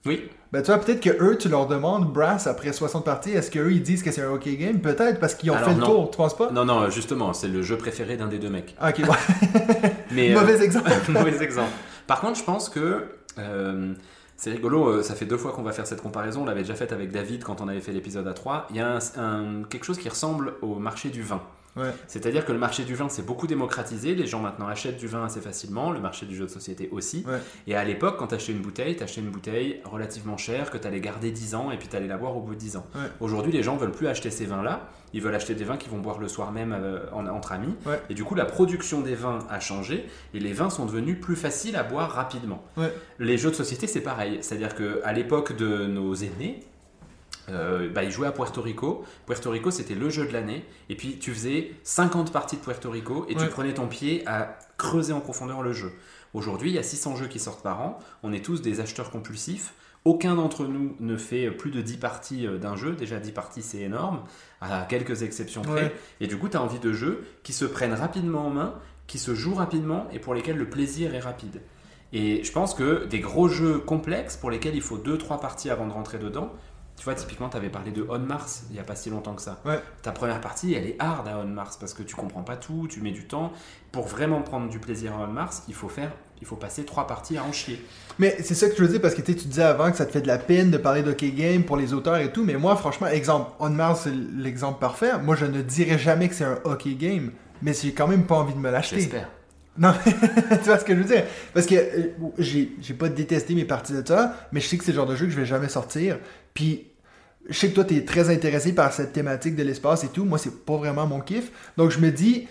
Oui,
Ben, tu vois, peut-être que eux, tu leur demandes, Brass, après 60 parties, est-ce qu'eux, ils disent que c'est un OK game? Peut-être, parce qu'ils ont
Alors,
fait le tour, tu penses pas?
Non, non, justement, c'est le jeu préféré d'un des deux mecs.
Ah, Ok, ouais. [LAUGHS]
Mais, euh,
Mauvais exemple. [LAUGHS]
mauvais exemple. Par contre, je pense que euh, c'est rigolo, euh, ça fait deux fois qu'on va faire cette comparaison. On l'avait déjà faite avec David quand on avait fait l'épisode à 3. Il y a quelque chose qui ressemble au marché du vin.
Ouais.
C'est-à-dire que le marché du vin s'est beaucoup démocratisé. Les gens maintenant achètent du vin assez facilement. Le marché du jeu de société aussi.
Ouais.
Et à l'époque, quand tu achetais une bouteille, tu achetais une bouteille relativement chère que tu allais garder 10 ans et puis tu allais la boire au bout de 10 ans.
Ouais.
Aujourd'hui, les gens veulent plus acheter ces vins-là. Ils veulent acheter des vins qu'ils vont boire le soir même euh, en- entre amis. Et du coup, la production des vins a changé et les vins sont devenus plus faciles à boire rapidement. Les jeux de société, c'est pareil. C'est-à-dire qu'à l'époque de nos aînés, euh, bah, ils jouaient à Puerto Rico. Puerto Rico, c'était le jeu de l'année. Et puis, tu faisais 50 parties de Puerto Rico et tu prenais ton pied à creuser en profondeur le jeu. Aujourd'hui, il y a 600 jeux qui sortent par an. On est tous des acheteurs compulsifs. Aucun d'entre nous ne fait plus de 10 parties euh, d'un jeu. Déjà, 10 parties, c'est énorme, à quelques exceptions près.
Ouais.
Et du coup, tu as envie de jeux qui se prennent rapidement en main, qui se jouent rapidement et pour lesquels le plaisir est rapide. Et je pense que des gros jeux complexes pour lesquels il faut 2-3 parties avant de rentrer dedans, tu vois, typiquement, tu avais parlé de On Mars il n'y a pas si longtemps que ça.
Ouais.
Ta première partie, elle est hard à On Mars parce que tu comprends pas tout, tu mets du temps. Pour vraiment prendre du plaisir à On Mars, il faut faire, il faut passer 3 parties à en chier.
Mais c'est ça que je veux dire parce que tu sais, tu disais avant que ça te fait de la peine de parler d'Hockey Game pour les auteurs et tout. Mais moi, franchement, exemple, On Mars, c'est l'exemple parfait. Moi, je ne dirais jamais que c'est un Hockey Game, mais j'ai quand même pas envie de me l'acheter.
J'espère.
Non, mais [LAUGHS] tu vois ce que je veux dire? Parce que euh, j'ai j'ai pas détesté mes parties de ça, mais je sais que c'est le genre de jeu que je vais jamais sortir. Puis je sais que toi, tu es très intéressé par cette thématique de l'espace et tout. Moi, c'est pas vraiment mon kiff. Donc je me dis,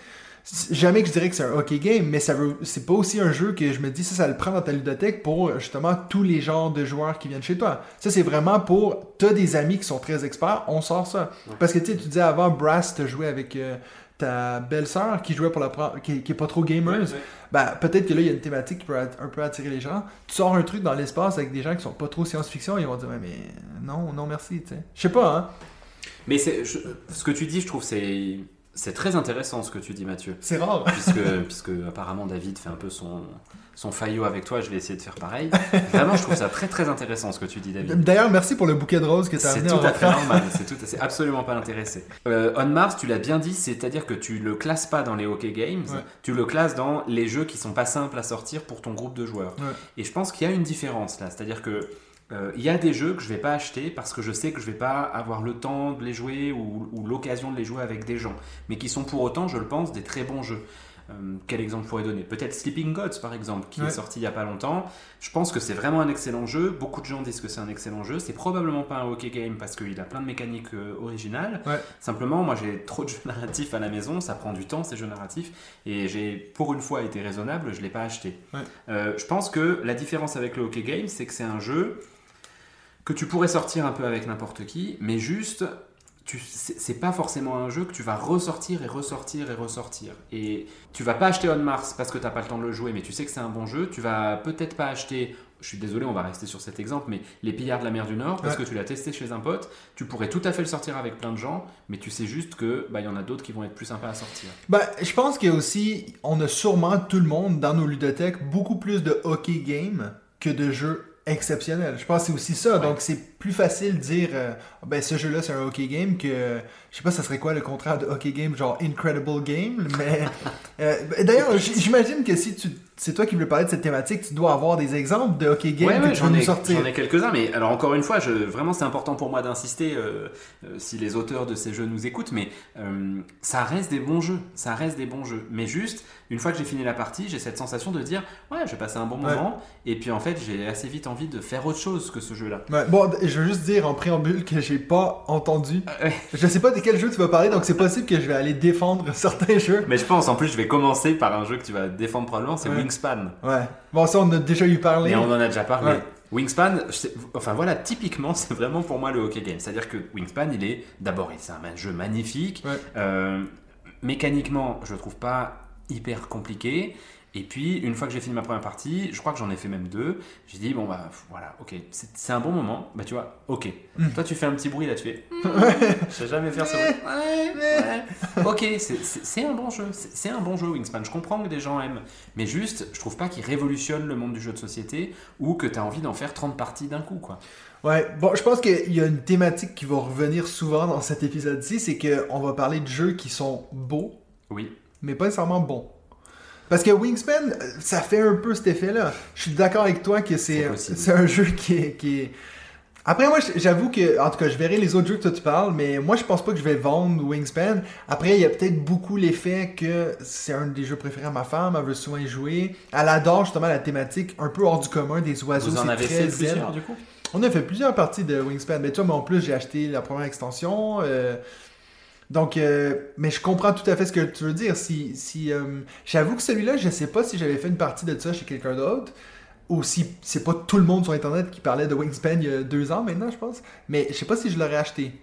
jamais que je dirais que c'est un hockey game, mais ça veut, c'est pas aussi un jeu que je me dis, ça, ça le prend dans ta ludothèque pour justement tous les genres de joueurs qui viennent chez toi. Ça, c'est vraiment pour, t'as des amis qui sont très experts, on sort ça. Parce que tu sais, tu disais avant, Brass, t'as joué avec euh, ta belle-sœur qui jouait pour la qui, qui est pas trop gamers. Ben, peut-être que là, il y a une thématique qui peut un peu attirer les gens. Tu sors un truc dans l'espace avec des gens qui sont pas trop science-fiction, ils vont dire, ouais, mais non, non, merci, tu sais. Je sais pas, hein.
Mais c'est, je- ce que tu dis, je trouve, c'est, c'est très intéressant ce que tu dis, Mathieu.
C'est rare.
puisque, [LAUGHS] puisque apparemment David fait un peu son, son faillot avec toi, je vais essayer de faire pareil. Vraiment, je trouve ça très très intéressant ce que tu dis, David.
D'ailleurs, merci pour le bouquet de roses que tu as
C'est
amené
tout
en
à fait normal, c'est [LAUGHS] tout, c'est absolument pas intéressé. Euh, On Mars, tu l'as bien dit, c'est-à-dire que tu le classes pas dans les hockey games,
Ouais.
tu le classes dans les jeux qui sont pas simples à sortir pour ton groupe de joueurs.
Ouais.
Et je pense qu'il y a une différence là, c'est-à-dire que euh, il y a des jeux que je vais pas acheter parce que je sais que je vais pas avoir le temps de les jouer ou, ou l'occasion de les jouer avec des gens, mais qui sont pour autant, je le pense, des très bons jeux. Euh, quel exemple je pourrais donner? Peut-être Sleeping Gods par exemple, qui
Ouais.
est sorti il y a pas longtemps. Je pense que c'est vraiment un excellent jeu. Beaucoup de gens disent que c'est un excellent jeu. C'est probablement pas un hockey game parce qu'il a plein de mécaniques euh, originales.
Ouais.
Simplement, moi j'ai trop de jeux narratifs à la maison, ça prend du temps ces jeux narratifs, et j'ai pour une fois été raisonnable, je l'ai pas acheté.
Ouais.
Je pense que la différence avec le hockey game, c'est que c'est un jeu que tu pourrais sortir un peu avec n'importe qui, mais juste, c'est pas forcément un jeu que tu vas ressortir et ressortir et ressortir. Et tu vas pas acheter On Mars parce que t'as pas le temps de le jouer, mais tu sais que c'est un bon jeu. Tu vas peut-être pas acheter, je suis désolé, on va rester sur cet exemple, mais Les Pillards de la mer du Nord parce
Ouais.
que tu l'as testé chez un pote. Tu pourrais tout à fait le sortir avec plein de gens, mais tu sais juste que bah, il y en a d'autres qui vont être plus sympas à sortir.
Ben, je pense qu'il y a aussi, on a sûrement tout le monde dans nos ludothèques beaucoup plus de hockey game que de jeux exceptionnels. Je pense que c'est aussi ça.
Ouais.
Donc, c'est plus facile de dire, euh, ben, ce jeu-là, c'est un hockey game que, je sais pas, ça serait quoi le contraire de hockey game, genre Incredible Game, mais, [LAUGHS] euh, ben, d'ailleurs, j'imagine que si tu, c'est toi qui veux parler de cette thématique, tu dois avoir des exemples de hockey game
Ouais,
que
ouais,
tu veux nous
ai,
sortir.
j'en ai quelques-uns, mais alors encore une fois, je, vraiment c'est important pour moi d'insister euh, euh, si les auteurs de ces jeux nous écoutent, mais euh, ça reste des bons jeux, ça reste des bons jeux. Mais juste, une fois que j'ai fini la partie, j'ai cette sensation de dire, ouais, j'ai passé un bon
Ouais.
moment, et puis en fait, j'ai assez vite envie de faire autre chose que ce jeu-là.
Bon, je veux juste dire en préambule que j'ai pas entendu.
Ouais.
Je sais pas de quel jeu tu vas parler, donc c'est possible que je vais aller défendre [LAUGHS] certains jeux.
Mais je pense, en plus, je vais commencer par un jeu que tu vas défendre probablement, c'est. Wingspan.
Ouais. Bon, ça, on a déjà eu parlé.
Mais on en a déjà parlé.
Ouais.
Wingspan, enfin voilà, typiquement, [LAUGHS] c'est vraiment pour moi le hockey game. C'est-à-dire que Wingspan, il est d'abord, c'est un jeu magnifique.
Ouais.
Euh, mécaniquement, je le trouve pas hyper compliqué. Et puis, une fois que j'ai fini ma première partie, je crois que j'en ai fait même deux, j'ai dit, bon bah voilà, ok, c'est un bon moment, bah tu vois, ok.
Mm.
Toi, tu fais un petit bruit là, tu fais, Hmm, [LAUGHS] je sais jamais faire ce bruit. Ok, c'est- un bon jeu, c'est c'est un bon jeu Wingspan, je comprends que des gens aiment, mais juste, je trouve pas qu'il révolutionne le monde du jeu de société ou que tu as envie d'en faire 30 parties d'un coup, quoi.
Ouais, bon, je pense qu'il y a une thématique qui va revenir souvent dans cet épisode-ci, c'est qu'on va parler de jeux qui sont beaux,
Oui.
mais pas nécessairement bons. Parce que Wingspan, euh, ça fait un peu cet effet-là. Je suis d'accord avec toi que
C'est
c'est un jeu qui est, qui est- Après, moi, j'avoue que, en tout cas, je verrai les autres jeux que toi tu parles, mais moi, je pense pas que je vais vendre Wingspan. Après, il y a peut-être beaucoup l'effet que c'est un des jeux préférés à ma femme, elle veut souvent y jouer. Elle adore justement la thématique un peu hors du commun des oiseaux.
Vous en
c'est
avez
très
fait plusieurs, du coup?
On a fait plusieurs parties de Wingspan, mais toi, mais en plus, j'ai acheté la première extension. euh, donc, euh, mais je comprends tout à fait ce que tu veux dire. Si, si, euh, J'avoue que celui-là, je sais pas si j'avais fait une partie de ça chez quelqu'un d'autre, ou si c'est pas tout le monde sur Internet qui parlait de Wingspan il y a deux ans maintenant, je pense. Mais je sais pas si je l'aurais acheté.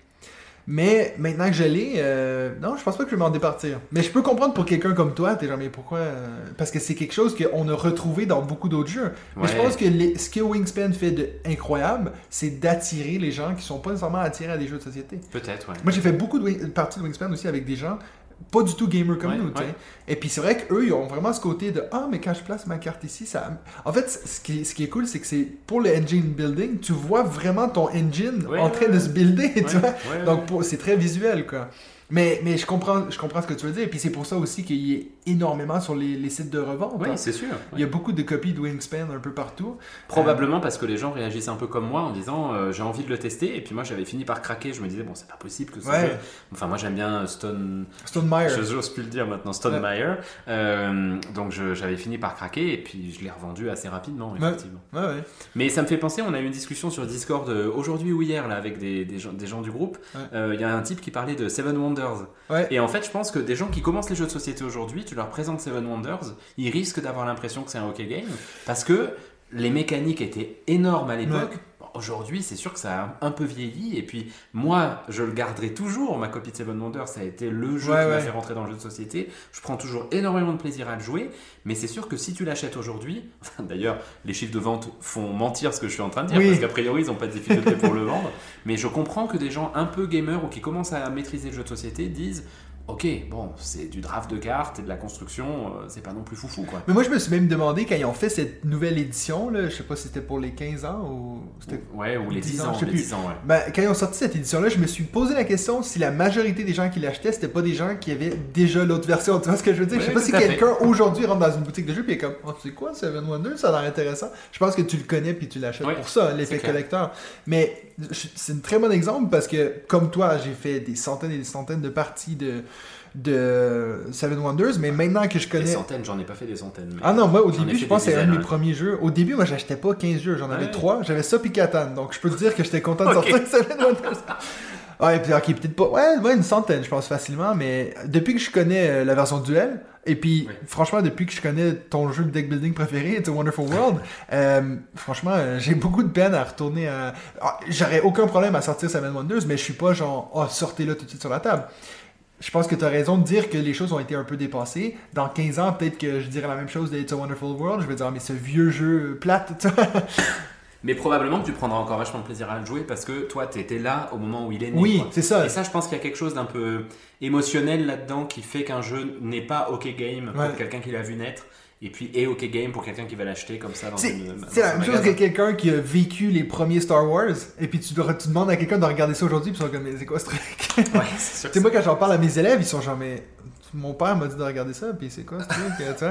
Mais maintenant que je l'ai, euh, non, je pense pas que je vais m'en départir. Mais je peux comprendre pour quelqu'un comme toi, t'es genre, mais pourquoi euh, Parce que c'est quelque chose qu'on a retrouvé dans beaucoup d'autres jeux. Mais je
Ouais.
pense que les- ce que Wingspan fait de incroyable, c'est d'attirer les gens qui sont pas nécessairement attirés à des jeux de société.
Peut-être, ouais.
Moi, j'ai fait beaucoup de parties de Wingspan aussi avec des gens pas du tout gamer comme
Ouais,
nous,
ouais.
Et puis c'est vrai qu'eux, ils ont vraiment ce côté de ah mais quand je place ma carte ici, ça. En fait, ce qui, ce qui est cool, c'est que c'est pour le engine building, tu vois vraiment ton engine
Ouais,
en train de se builder, [LAUGHS] tu vois. Donc pour- c'est très visuel quoi. Mais, mais je comprends je comprends ce que tu veux dire. Et puis c'est pour ça aussi qu'il y ait énormément sur les, les sites de revente.
Oui,
hein.
c'est sûr.
Il y a beaucoup de copies de Wingspan un peu partout.
Probablement parce que les gens réagissent un peu comme moi en disant euh, j'ai envie de le tester et puis moi j'avais fini par craquer je me disais bon c'est pas possible que ce
Ouais.
jeu enfin moi j'aime bien Stone
Stone Meyer.
je j'ose plus le dire maintenant Stone Meyer Euh, donc j'avais fini par craquer et puis je l'ai revendu assez rapidement effectivement
Ouais,
mais ça me fait penser on a eu une discussion sur Discord euh, aujourd'hui ou hier là avec des, des gens, des gens du groupe il y a un type qui parlait de Seven Wonders
Ouais.
et en fait je pense que des gens qui commencent les jeux de société aujourd'hui tu leur présentes Seven Wonders ils risquent d'avoir l'impression que c'est un hockey game parce que les mécaniques étaient énormes à l'époque. Aujourd'hui, c'est sûr que ça a un peu vieilli. Et puis, moi, je le garderai toujours. Ma copie de Seven Wonders, ça a été le jeu
Ouais,
qui m'a
ouais.
fait rentrer dans le jeu de société. Je prends toujours énormément de plaisir à le jouer. Mais c'est sûr que si tu l'achètes aujourd'hui, [LAUGHS] d'ailleurs, les chiffres de vente font mentir ce que je suis en train de dire.
Oui.
Parce qu'a priori, ils n'ont pas de difficulté pour le vendre. Mais je comprends que des gens un peu gamers ou qui commencent à maîtriser le jeu de société disent. Ok, bon, c'est du draft de cartes et de la construction, euh, c'est pas non plus foufou quoi.
Mais moi, je me suis même demandé quand ils ont fait cette nouvelle édition, là, je sais pas si c'était pour les 15 ans ou.
Ouais, ou les
10
10
ans,
ans,
je sais
les
plus.
10 ans, ouais.
Ben, quand ils ont sorti cette édition-là, je me suis posé la question si la majorité des gens qui l'achetaient, c'était pas des gens qui avaient déjà l'autre version. Tu vois ce que je veux dire? je sais pas si quelqu'un aujourd'hui rentre dans une boutique de jeux et est comme, oh, c'est quoi Seven Wonders? Ça a l'air intéressant. Je pense que tu le connais puis tu l'achètes
Ouais,
pour ça, l'effet
c'est clair.
collecteur. Mais c'est un très bon exemple parce que, comme toi, j'ai fait des centaines et des centaines de parties de, de Seven Wonders, mais maintenant que je
Des
connais.
centaines, j'en ai pas fait des centaines. mais-
Ah non, moi au début, je pense que
des
c'est un de mes premiers jeux. Au début, moi, j'achetais pas 15 jeux, j'en avais
Ouais.
3. J'avais ça puis Catan, donc je peux te dire que j'étais content de
Ok.
sortir Seven [LAUGHS] Wonders. Ouais, puis ok, peut-être pas. Ouais, ouais, une centaine, je pense facilement, mais depuis que je connais euh, la version duel, et puis franchement, depuis que je connais ton jeu de deck building préféré, It's a Wonderful World, [LAUGHS] euh, franchement, euh, j'ai beaucoup de peine à retourner à. Ah, J'aurais aucun problème à sortir Seven Wonders, mais je suis pas genre, oh, sortez-le tout de suite sur la table. Je pense que tu as raison de dire que les choses ont été un peu dépassées. Dans 15 ans, peut-être que je dirais la même chose de It's a Wonderful World. Je vais dire, Ah, mais ce vieux jeu plate, tu vois.
Mais probablement que tu prendras encore vachement de plaisir à le jouer parce que toi, tu étais là au moment où il est né.
Oui, c'est ça.
Et ça, je pense qu'il y a quelque chose d'un peu émotionnel là-dedans qui fait qu'un jeu n'est pas OK game
Ouais.
pour quelqu'un qui l'a vu naître et puis est OK game pour quelqu'un qui va l'acheter comme ça dans,
C'est
une,
c'est la même chose que quelqu'un qui a vécu les premiers Star Wars, et puis tu, demandes à quelqu'un de regarder ça aujourd'hui, puis ils sont comme, mais c'est quoi ce truc?
Ouais, c'est sûr.
Moi, quand j'en parle à mes élèves, ils sont genre, mais mon père m'a dit de regarder ça, puis c'est quoi ce truc?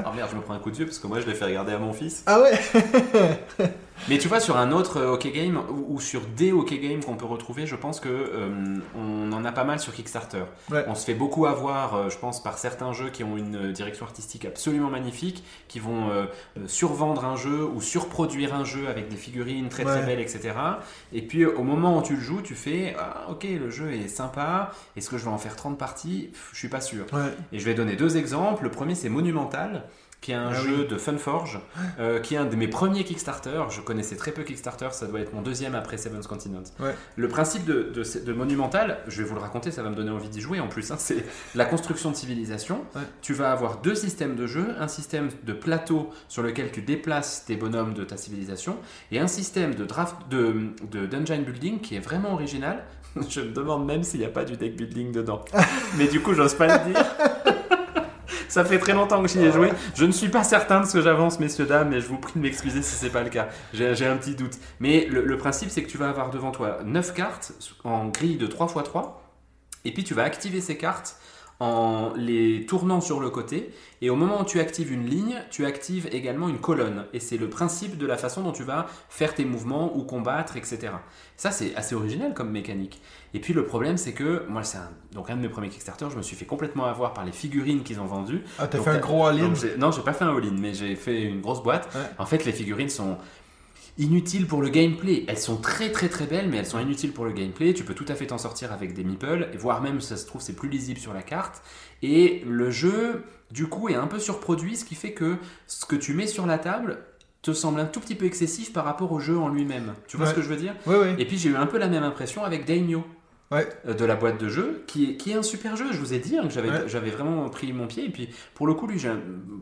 Oh merde, je me prends un coup de vieux parce que moi, je l'ai fait regarder à mon fils.
Ah ouais? [LAUGHS]
Mais tu vois, sur un autre euh, hockey game ou, ou sur des hockey games qu'on peut retrouver, je pense que euh, on en a pas mal sur Kickstarter.
Ouais.
On se fait beaucoup avoir, euh, je pense, par certains jeux qui ont une direction artistique absolument magnifique, qui vont euh, survendre un jeu ou surproduire un jeu avec des figurines très très
Ouais.
belles, etc. Et puis au moment où tu le joues, tu fais ah, ok, le jeu est sympa. Est-ce que je vais en faire 30 parties? Pff, Je suis pas sûr.
Ouais.
Et je vais donner deux exemples. Le premier, c'est Monumental. Qui est un
Ah
jeu de Funforge, euh, qui est un de mes premiers Kickstarter. Je connaissais très peu Kickstarter, ça doit être mon deuxième après Seven's Continent.
Ouais.
Le principe de, de, ce- de Monumental, je vais vous le raconter, ça va me donner envie d'y jouer en plus, hein, c'est la construction de civilisation.
Ouais.
Tu vas avoir deux systèmes de jeu, un système de plateau sur lequel tu déplaces tes bonhommes de ta civilisation, et un système de, draft, de, de dungeon building qui est vraiment original. [LAUGHS] Je me demande même s'il n'y a pas du deck building dedans. [LAUGHS] Mais du coup, j'ose pas le dire. [LAUGHS] [LAUGHS] Ça fait très longtemps que j'y ai joué. Je ne suis pas certain de ce que j'avance, messieurs, dames, et je vous prie de m'excuser si c'est pas le cas. J'ai j'ai un petit doute. Mais le, le principe, c'est que tu vas avoir devant toi 9 cartes en grille de 3x3, et puis tu vas activer ces cartes en les tournant sur le côté. Et au moment où tu actives une ligne, tu actives également une colonne. Et c'est le principe de la façon dont tu vas faire tes mouvements ou combattre, etc. Ça, c'est assez original comme mécanique. Et puis le problème, c'est que moi, c'est un, donc un de mes premiers Kickstarter, je me suis fait complètement avoir par les figurines qu'ils ont vendues.
Ah, t'as
Donc,
fait un gros all-in.
Non, j'ai pas fait un all-in, mais j'ai fait une grosse boîte.
Ouais.
En fait, les figurines sont inutiles pour le gameplay. Elles sont très très très belles, mais elles sont inutiles pour le gameplay. Tu peux tout à fait t'en sortir avec des meeples, et voire même, ça se trouve, c'est plus lisible sur la carte. Et le jeu, du coup, est un peu surproduit, ce qui fait que ce que tu mets sur la table te semble un tout petit peu excessif par rapport au jeu en lui-même. Tu vois
Ouais.
ce que je veux dire?
Ouais, ouais.
Et puis j'ai eu un peu la même impression avec Daimyo.
Ouais.
euh, de la boîte de jeu, qui est, qui est un super jeu. Je vous ai dit hein, que j'avais
Ouais.
j'avais vraiment pris mon pied. Et puis, pour le coup, lui, j'ai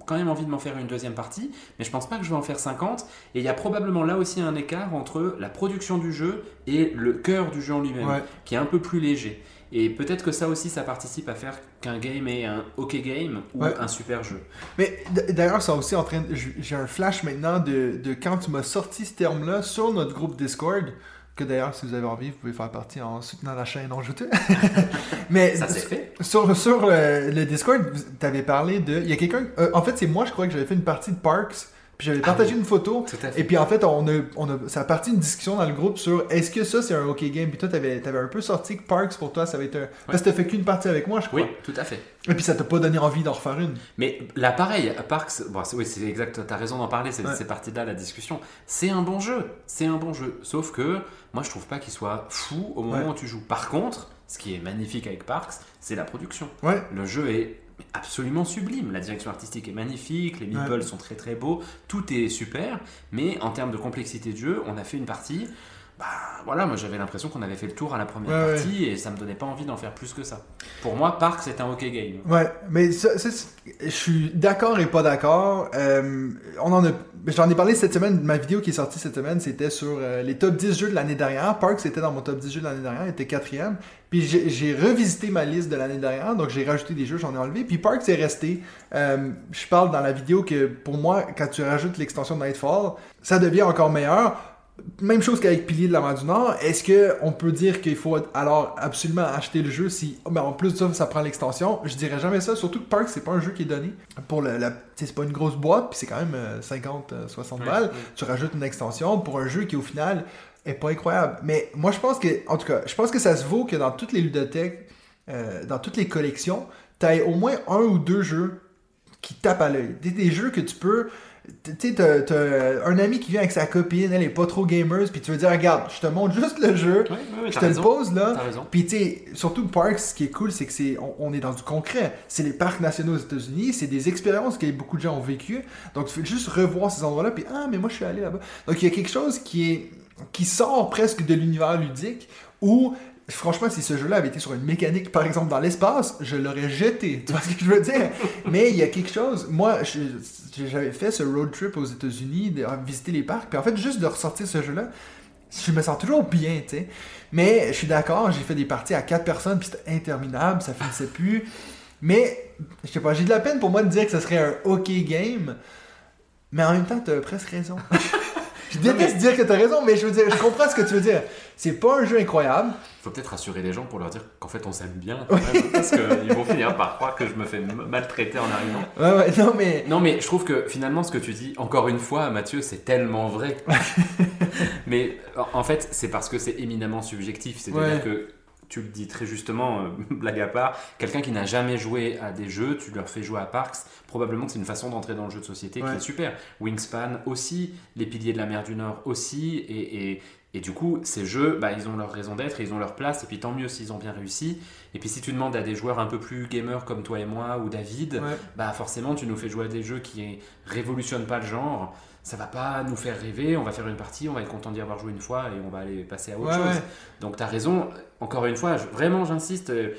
quand même envie de m'en faire une deuxième partie. Mais je pense pas que je vais en faire 50. Et il y a probablement là aussi un écart entre la production du jeu et le cœur du jeu en lui-même,
Ouais.
qui est un peu plus léger. Et peut-être que ça aussi, ça participe à faire qu'un game est un OK game ou
Ouais.
un super jeu.
Mais d'ailleurs, ça aussi en train. de- J'ai un flash maintenant de, de quand tu m'as sorti ce terme-là sur notre groupe Discord. Que d'ailleurs, si vous avez envie, vous pouvez faire partie en soutenant la chaîne en jouteur. [LAUGHS] Mais
Ça s'est fait.
sur, sur le, le Discord, tu avais parlé de. Il y a quelqu'un. euh, en fait, c'est moi, je crois que j'avais fait une partie de Parks. Puis j'avais
Ah
partagé
oui.
une photo.
Tout à fait.
Et puis en fait, on a, on a, ça a parti une discussion dans le groupe sur est-ce que ça c'est un OK game? Puis toi, t'avais, t'avais un peu sorti que Parks pour toi, ça va être un. Parce que t'as fait qu'une partie avec moi, je crois.
Oui, tout à fait.
Et puis ça t'a pas donné envie d'en refaire une.
Mais là, pareil, Parks, bon, oui, c'est exact, t'as raison d'en parler, c'est
Ouais.
parti de là la discussion. C'est un bon jeu, c'est un bon jeu. Sauf que moi, je trouve pas qu'il soit fou au moment
Ouais.
où tu joues. Par contre, ce qui est magnifique avec Parks, c'est la production.
Ouais.
Le jeu est absolument sublime. La direction artistique est magnifique, les meeples
Ouais.
sont très très beaux, tout est super. Mais en termes de complexité de jeu, on a fait une partie. Bah voilà, moi j'avais l'impression qu'on avait fait le tour à la première
Ouais, ouais.
partie et ça me donnait pas envie d'en faire plus que ça. Pour moi, Parks c'est un OK game.
Ouais, mais ça, ça, c'est- je suis d'accord et pas d'accord. Euh, on en a, j'en ai parlé cette semaine. Ma vidéo qui est sortie cette semaine, c'était sur euh, les top 10 jeux de l'année dernière. Parks était dans mon top 10 jeux de l'année dernière, il était quatrième. Puis j'ai revisité ma liste de l'année dernière, donc j'ai rajouté des jeux, j'en ai enlevé. Puis Parks est resté. Euh, je parle dans la vidéo que pour moi, quand tu rajoutes l'extension de Nightfall, ça devient encore meilleur. Même chose qu'avec Pilier de la mer du Nord. Est-ce que on peut dire qu'il faut alors absolument acheter le jeu si oh, ben, en plus de ça, ça prend l'extension? Je dirais jamais ça. Surtout que Park, c'est pas un jeu qui est donné pour le, la. C'est pas une grosse boîte, puis c'est quand même euh, 50, euh, 60
Ouais,
balles. Tu rajoutes une extension pour un jeu qui au final est pas incroyable. Mais moi, je pense que, en tout cas, je pense que ça se vaut que dans toutes les ludothèques, euh, dans toutes les collections, tu au moins un ou deux jeux qui tapent à l'œil. Des, des jeux que tu peux. Tu sais, t'as, un ami qui vient avec sa copine, elle est pas trop gamers, puis tu veux dire, regarde, je te montre juste le jeu, je te le pose là, puis tu sais, surtout Parks, ce qui est cool, c'est que c'est, on, on est dans du concret. C'est les parcs nationaux aux États-Unis, c'est des expériences que beaucoup de gens ont vécues. Donc tu fais juste revoir ces endroits-là, puis ah, mais moi je suis allé là-bas. Donc il y a quelque chose qui est qui sort presque de l'univers ludique où Franchement, si ce jeu-là avait été sur une mécanique, par exemple, dans l'espace, je l'aurais jeté. [LAUGHS] Tu vois ce que je veux dire? Mais il y a quelque chose. Moi, j'avais fait ce road trip aux États-Unis, visiter les parcs, puis en fait, juste de ressortir ce jeu-là, je me sens toujours bien, tu sais. Mais je suis d'accord, j'ai fait des parties à quatre personnes, puis c'était interminable, ça finissait plus. Mais, je sais pas, j'ai de la peine pour moi de dire que ce serait un OK game, mais en même temps, t'as presque raison. [LAUGHS] je déteste dire que t'as raison, mais je veux dire, je comprends ce que tu veux dire. C'est pas un jeu incroyable.
faut peut-être rassurer les gens pour leur dire qu'en fait on s'aime bien quand même, parce qu'ils vont finir par croire que je me fais maltraiter en arrivant.
Ouais, ouais, non, mais.
Non mais je trouve que finalement ce que tu dis, encore une fois Mathieu, c'est tellement vrai. [LAUGHS] mais en- fait c'est parce que c'est éminemment subjectif, c'est-à-dire
Ouais.
que tu le dis très justement, euh, [LAUGHS] blague à part, quelqu'un qui n'a jamais joué à des jeux, tu leur fais jouer à Parks, probablement que c'est une façon d'entrer dans le jeu de société qui est super. Wingspan aussi, Les Piliers de la Mer du Nord aussi, et, et, et du coup, ces jeux, bah, ils ont leur raison d'être, ils ont leur place, et puis tant mieux s'ils ont bien réussi. Et puis si tu demandes à des joueurs un peu plus gamers comme toi et moi, ou David,
Ouais.
bah forcément tu nous fais jouer à des jeux qui révolutionnent pas le genre. Ça va pas nous faire rêver, on va faire une partie, on va être content d'y avoir joué une fois et on va aller passer à autre
Ouais,
chose.
ouais.
Donc tu as raison, encore une fois, je- vraiment j'insiste, euh,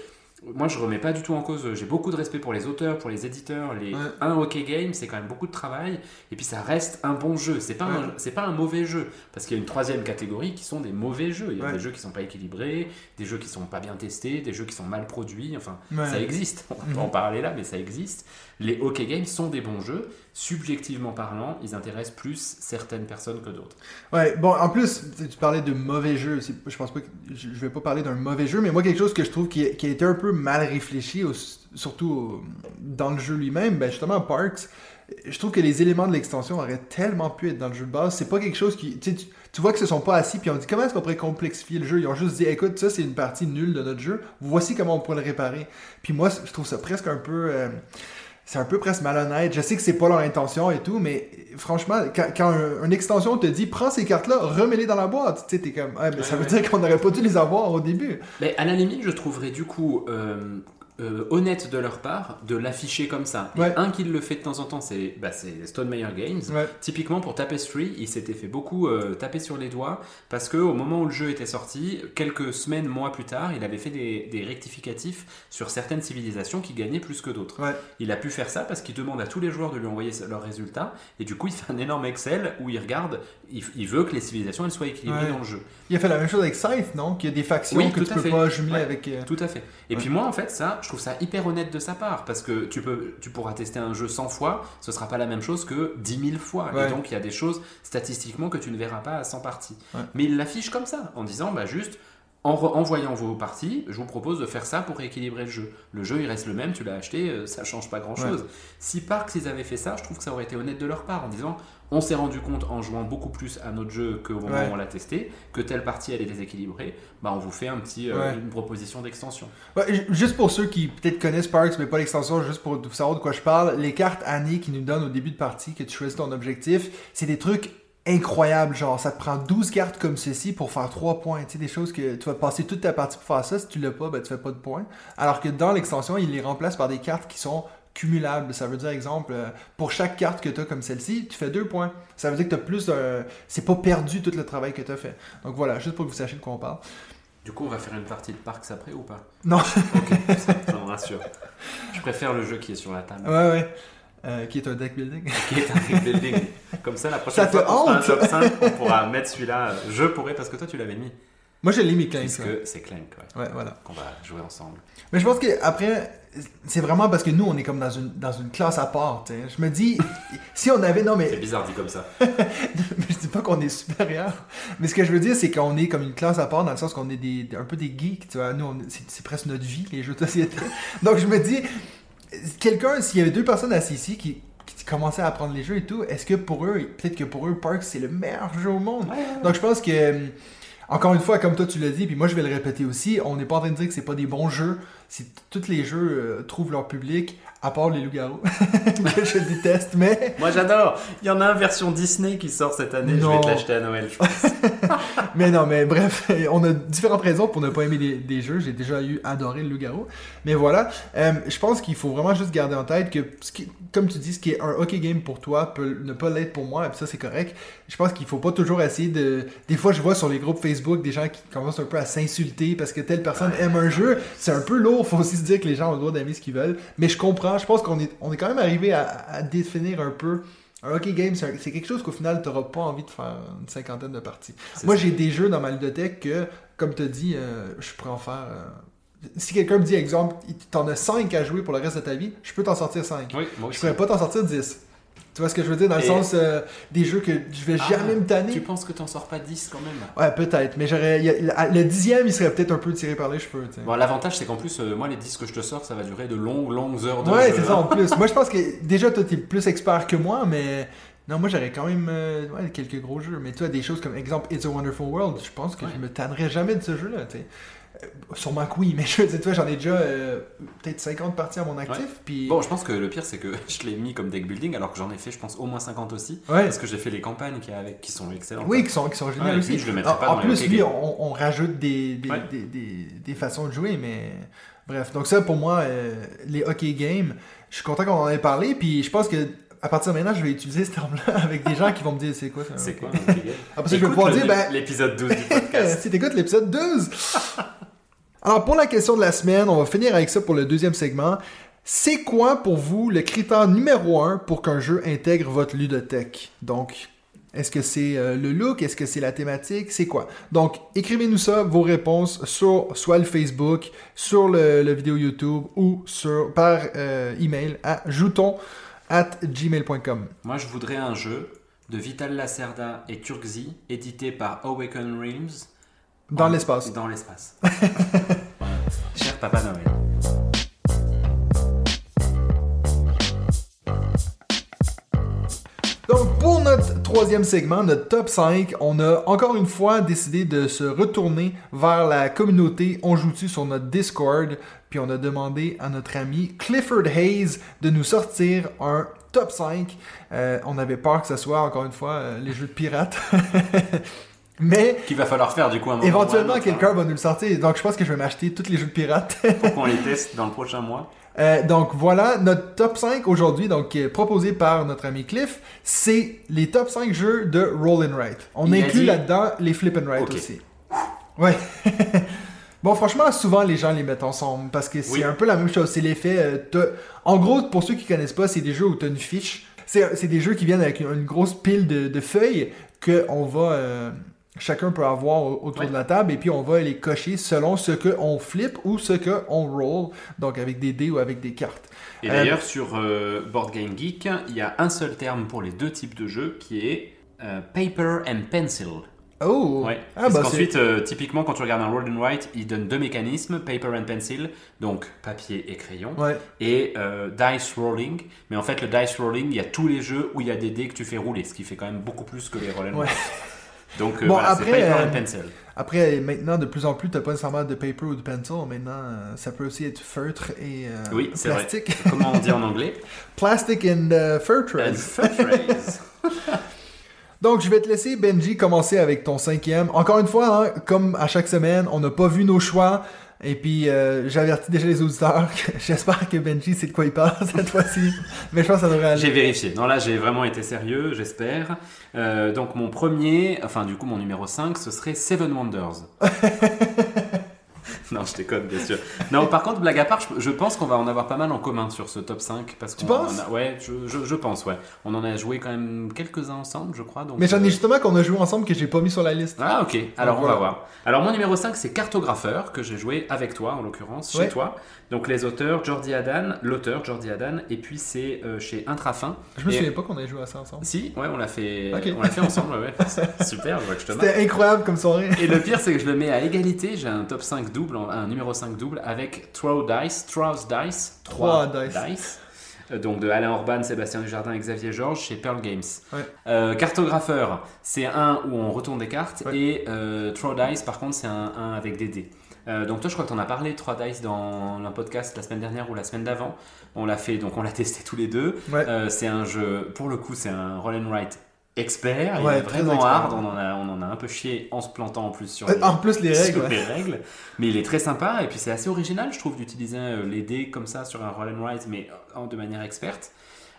moi je remets pas du tout en cause, j'ai beaucoup de respect pour les auteurs, pour les éditeurs, les
Ouais.
un hockey game, c'est quand même beaucoup de travail et puis ça reste un bon jeu, c'est pas
Ouais.
c'est pas un mauvais jeu parce qu'il y a une troisième catégorie qui sont des mauvais jeux, il y a
Ouais.
des jeux qui sont pas équilibrés, des jeux qui sont pas bien testés, des jeux qui sont mal produits, enfin ça existe, on peut
Mhm.
en parler là mais ça existe. Les hockey games sont des bons jeux, subjectivement parlant, ils intéressent plus certaines personnes que d'autres.
Ouais, bon, en plus, tu parlais de mauvais. C'est- Je pense pas que je vais pas parler d'un mauvais jeu, mais moi, quelque chose que je trouve qui, a été un peu mal réfléchi, surtout dans le jeu lui-même, ben justement, Parks, je trouve que les éléments de l'extension auraient tellement pu être dans le jeu de base. C'est pas quelque chose qui. Tu vois que se sont pas assis puis on dit comment est-ce qu'on pourrait complexifier le jeu? Ils ont juste dit écoute, ça c'est une partie nulle de notre jeu, voici comment on pourrait le réparer. Puis moi, je trouve ça presque un peu. euh, c'est un peu presque malhonnête. Je sais que c'est pas leur intention et tout, mais franchement, quand, quand un- une extension te dit prends ces cartes-là, remets-les dans la boîte, tu sais, t'es comme, ah, mais ça veut
ouais.
dire qu'on n'aurait pas dû les avoir au début.
Mais à la limite, je trouverais du coup euh, euh, honnête de leur part de l'afficher comme ça. Et un qui le fait de temps en temps, c'est bah, Stone Meyer Games.
Ouais.
Typiquement pour Tapestry, il s'était fait beaucoup euh, taper sur les doigts parce que au moment où le jeu était sorti, quelques semaines, mois plus tard, il avait fait des, des rectificatifs sur certaines civilisations qui gagnaient plus que d'autres.
Ouais.
Il a pu faire ça parce qu'il demande à tous les joueurs de lui envoyer leurs résultats et du coup il fait un énorme Excel où il regarde, il, il veut que les civilisations elles soient équilibrées dans le jeu.
Il a fait la même chose avec Scythe, non? Qu'il y a des factions
Oui,
que tu peux
fait.
pas jumeler avec. euh,
Tout à fait. Et puis moi, en fait, ça, je trouve ça hyper honnête de sa part, parce que tu, peux, tu pourras tester un jeu 100 fois, ce sera pas la même chose que 10 000 fois.
Ouais.
Et donc, il y a des choses statistiquement que tu ne verras pas à 100 parties.
Ouais.
Mais il l'affiche comme ça, en disant, bah juste, en, re- en voyant vos parties, je vous propose de faire ça pour équilibrer le jeu. Le jeu, il reste le même, tu l'as acheté, euh, ça change pas grand-chose. Si Parks, ils avaient fait ça, je trouve que ça aurait été honnête de leur part, en disant, on s'est rendu compte en jouant beaucoup plus à notre jeu qu'au moment
Ouais.
où on l'a testé, que telle partie, elle est déséquilibrée, bah on vous fait un petit, euh,
Ouais.
une proposition d'extension.
Juste pour ceux qui peut-être connaissent Parks, mais pas l'extension, juste pour savoir de quoi je parle, les cartes années qu'ils nous donnent au début de partie, que tu choisis ton objectif, c'est des trucs incroyables. Genre, ça te prend 12 cartes comme ceci pour faire 3 points. Tu sais, des choses que tu vas passer toute ta partie pour faire ça. Si tu l'as pas, ben, tu fais pas de points. Alors que dans l'extension, ils les remplacent par des cartes qui sont cumulables. Ça veut dire, exemple, euh, pour chaque carte que tu as comme celle-ci, tu fais 2 points. Ça veut dire que tu as plus. C'est pas perdu tout le travail que tu as fait. Donc voilà, juste pour que vous sachiez de quoi on parle.
Du coup, on va faire une partie de Parks après ou pas?
Non.
Ok, ça, ça me rassure. Je préfère le jeu qui est sur la table,
Ouais, ouais. Euh, qui est un deck building. [LAUGHS]
qui est un deck building. Comme ça, la prochaine
Ça
fois qu'on un top 5, on pourra mettre celui-là. Je pourrais, parce que toi, tu l'avais mis.
Moi, je l'ai mis Clank.
Puisque
ouais.
c'est Clank, ouais,
Ouais, voilà.
qu'on va jouer ensemble.
Mais je pense que après, c'est vraiment parce que nous, on est comme dans une, dans une classe à part. Je me dis, [LAUGHS] si on avait. Non,
C'est
mais
bizarre dit comme ça. [LAUGHS]
je dis pas qu'on est supérieur. Mais ce que je veux dire, c'est qu'on est comme une classe à part dans le sens qu'on est des, un peu des geeks. Tu vois. Nous, c'est c'est presque notre vie, les jeux de société. Donc, je me dis, quelqu'un, s'il y avait deux personnes assises ici qui, qui commençaient à apprendre les jeux et tout, est-ce que pour eux, peut-être que pour eux, Parks, c'est le meilleur jeu au monde? Donc je pense que, euh, encore une fois, comme toi tu l'as dit, puis moi je vais le répéter aussi, on n'est pas en train de dire que c'est pas des bons jeux. Si tous les jeux euh, trouvent leur public, à part les loups-garous, [LAUGHS] que je déteste, mais,
Moi, j'adore. Il y en a un version Disney qui sort cette année. Je
Non.
vais te l'acheter à Noël, je pense. [LAUGHS]
mais non, mais bref, on a différentes raisons pour ne pas aimer des, des jeux. J'ai déjà eu adoré le loup-garou. Mais voilà, euh, je pense qu'il faut vraiment juste garder en tête que, ce qui- comme tu dis, ce qui est un hockey game pour toi peut ne pas l'être pour moi, et puis ça c'est correct. Je pense qu'il faut pas toujours essayer de. Des fois, je vois sur les groupes Facebook des gens qui commencent un peu à s'insulter parce que telle personne aime un jeu. C'est un peu lourd. Faut aussi se dire que les gens ont le droit d'aimer ce qu'ils veulent. Mais je comprends. Je pense qu'on est, on est quand même arrivé à, à définir un peu. Un hockey game, c'est quelque chose qu'au final, tu n'auras pas envie de faire une cinquantaine de parties. Moi, j'ai des jeux dans ma ludothèque que, comme tu as dit, euh, je pourrais en faire. euh, Si quelqu'un me dit, exemple, t'en as 5 à jouer pour le reste de ta vie, je peux t'en sortir 5.
Oui, moi
Je pourrais pas t'en sortir 10. Tu vois ce que je veux dire? Dans le sens euh, des jeux que je vais
Ah,
jamais me tanner.
Tu penses que t'en sors pas 10 quand même?
Ouais, peut-être, mais j'aurais. Le dixième, il serait peut-être un peu tiré par les cheveux. tu.
Bon, l'avantage, c'est qu'en plus, euh, moi, les 10 que je te sors, ça va durer de longues, longues heures de
ouais, c'est ça en plus. [LAUGHS] moi, je pense que déjà, toi, t'es plus expert que moi, mais. Non, moi, j'aurais quand même euh, ouais, quelques gros jeux. Mais toi, des choses comme, exemple, It's a Wonderful World, je pense que
Ouais.
je me tannerais jamais de ce jeu-là, tu sais. Sûrement que oui, mais je tu vois, j'en ai déjà euh, peut-être 50 parties à mon actif. Puis...
Bon, je pense que le pire, c'est que [LAUGHS] je l'ai mis comme deck building, alors que j'en ai fait, je pense, au moins 50 aussi.
Ouais.
Parce que j'ai fait les campagnes qui, avec, qui sont excellentes.
Oui, qui sont, qui sont géniales aussi.
je le
en,
pas
en
dans les
plus, lui, on, on rajoute des, des,
Ouais.
des, des- des façons de jouer, mais bref. Donc ça, pour moi, euh, les hockey games, je suis content qu'on en ait parlé, puis je pense que à partir de maintenant, je vais utiliser ce terme-là [LAUGHS] avec des gens qui vont me dire c'est quoi ça?
C'est quoi [LAUGHS]
Après je vais
Écoute
pouvoir
le-
dire, ben,
L'épisode 12 du podcast.
si t'écoutes l'épisode 12. Alors, pour la question de la semaine, on va finir avec ça pour le deuxième segment. C'est quoi pour vous le critère numéro un pour qu'un jeu intègre votre ludothèque? Donc, est-ce que c'est euh, le look? Est-ce que c'est la thématique? C'est quoi? Donc, écrivez-nous ça, vos réponses, sur soit le Facebook, sur le, vidéo YouTube ou sur, par euh, email à jouton at gmail.com.
Moi, je voudrais un jeu de Vital Lacerda et Turkzy, édité par Awaken Realms.
Dans l'espace.
Dans l'espace. [LAUGHS] Cher Papa Noël.
Donc, pour notre troisième segment, notre top 5, on a encore une fois décidé de se retourner vers la communauté On joue-tu sur notre Discord, puis on a demandé à notre ami Clifford Hayes de nous sortir un top 5. Euh, on avait peur que ce soit, encore une fois, euh, les jeux de pirates. [LAUGHS] Mais
Qu'il va falloir faire du coup un moment.
éventuellement, quelqu'un
hein,
va nous le sortir. Donc, je pense que je vais m'acheter tous les jeux de pirates. [LAUGHS]
Pour qu'on les teste dans le prochain mois.
Euh, donc voilà, notre top 5 aujourd'hui, donc proposé par notre ami Cliff, c'est les top 5 jeux de Roll and Write. On
Il
inclut
dit-
là-dedans les Flip and Write aussi. Ouais. [LAUGHS] bon, franchement, souvent les gens les mettent ensemble parce que c'est
Oui.
un peu la même chose. C'est l'effet. euh, en gros, pour ceux qui connaissent pas, c'est des jeux où tu as une fiche. C'est des jeux qui viennent avec une, une grosse pile de, de feuilles que on va. euh, Chacun peut avoir au- autour
Ouais.
de la table et puis on va les cocher selon ce qu'on flippe ou ce qu'on roll, donc avec des dés ou avec des cartes.
Et
Euh,
d'ailleurs, sur euh, Board Game Geek, il y a un seul terme pour les deux types de jeux qui est euh, paper and pencil.
Oh!
Ouais.
Ah,
Parce
bah,
qu'ensuite, typiquement, quand tu regardes un roll and write, il donne deux mécanismes, paper and pencil, donc papier et crayon,
Ouais.
et dice rolling. Mais en fait, le dice rolling, il y a tous les jeux où il y a des dés que tu fais rouler, ce qui fait quand même beaucoup plus que les roll and write. [LAUGHS] Donc euh,
Bon,
voilà,
après,
paper
euh,
and pencil.
Après, maintenant, de plus en plus, t'as pas nécessairement de paper ou de pencil. Maintenant, euh, ça peut aussi être feutre et euh,
Oui, c'est vrai.
plastique. [LAUGHS]
Comment on dit en anglais? [LAUGHS]
Plastic and uh,
phrase. [LAUGHS]
Donc, je vais te laisser, Benji, commencer avec ton cinquième. Encore une fois, hein, comme à chaque semaine, on n'a pas vu nos choix. Et puis, euh, j'avertis déjà les auditeurs. [LAUGHS] J'espère que Benji sait de quoi il parle [LAUGHS] cette fois-ci. Mais je pense que ça devrait
J'ai
aller.
vérifié. Non, là, j'ai vraiment été sérieux, j'espère. Euh, donc, mon premier, enfin, du coup, mon numéro 5, ce serait Seven Wonders. [LAUGHS] non, je déconne, bien sûr. Non, par contre, blague à part, je, je pense qu'on va en avoir pas mal en commun sur ce top 5. Parce
Tu penses
a- Ouais, je, je- je pense, ouais. On en a joué quand même quelques-uns ensemble, je crois. Donc,
Mais j'en ai
euh,
justement qu'on a joué ensemble que j'ai pas mis sur la liste.
Ah ok, alors on
voilà.
va voir. Alors mon numéro 5 c'est Cartographeur que j'ai joué avec toi en l'occurrence, chez
Ouais.
toi. Donc les auteurs Jordi Adan, l'auteur Jordi Adan et puis c'est euh, chez Intrafin.
Je me souviens pas qu'on ait joué à ça ensemble.
Si, ouais on l'a fait, on l'a fait ensemble, ouais, [LAUGHS] Super, je vois que je te.
C'était incroyable comme soirée.
Et le pire [LAUGHS] c'est que je le mets à égalité, j'ai un top 5 double, un numéro 5 double avec Throw Dice, Throws Dice,
Trois
Trois
dice.
Euh, Donc de Alain Orban, Sébastien Dujardin et Xavier Georges chez Pearl Games.
Ouais.
Euh, cartographeur, c'est un où on retourne des cartes
Ouais.
et euh, Throw Dice par contre c'est un, un avec des dés. Euh, donc toi je crois que tu en as parlé Throw Dice dans un podcast la semaine dernière ou la semaine d'avant. On l'a fait donc on l'a testé tous les deux.
Ouais.
Euh, c'est un jeu pour le coup c'est un roll and write expert, il
Ouais,
est
très
vraiment
expert.
hard, on en, a, on en a un peu chié en se plantant en plus sur les,
En plus, les [LAUGHS] règles.
sur
ouais.
les règles. Mais il est très sympa et puis c'est assez original, je trouve, d'utiliser euh, les dés comme ça sur un roll and write, mais en- de manière experte.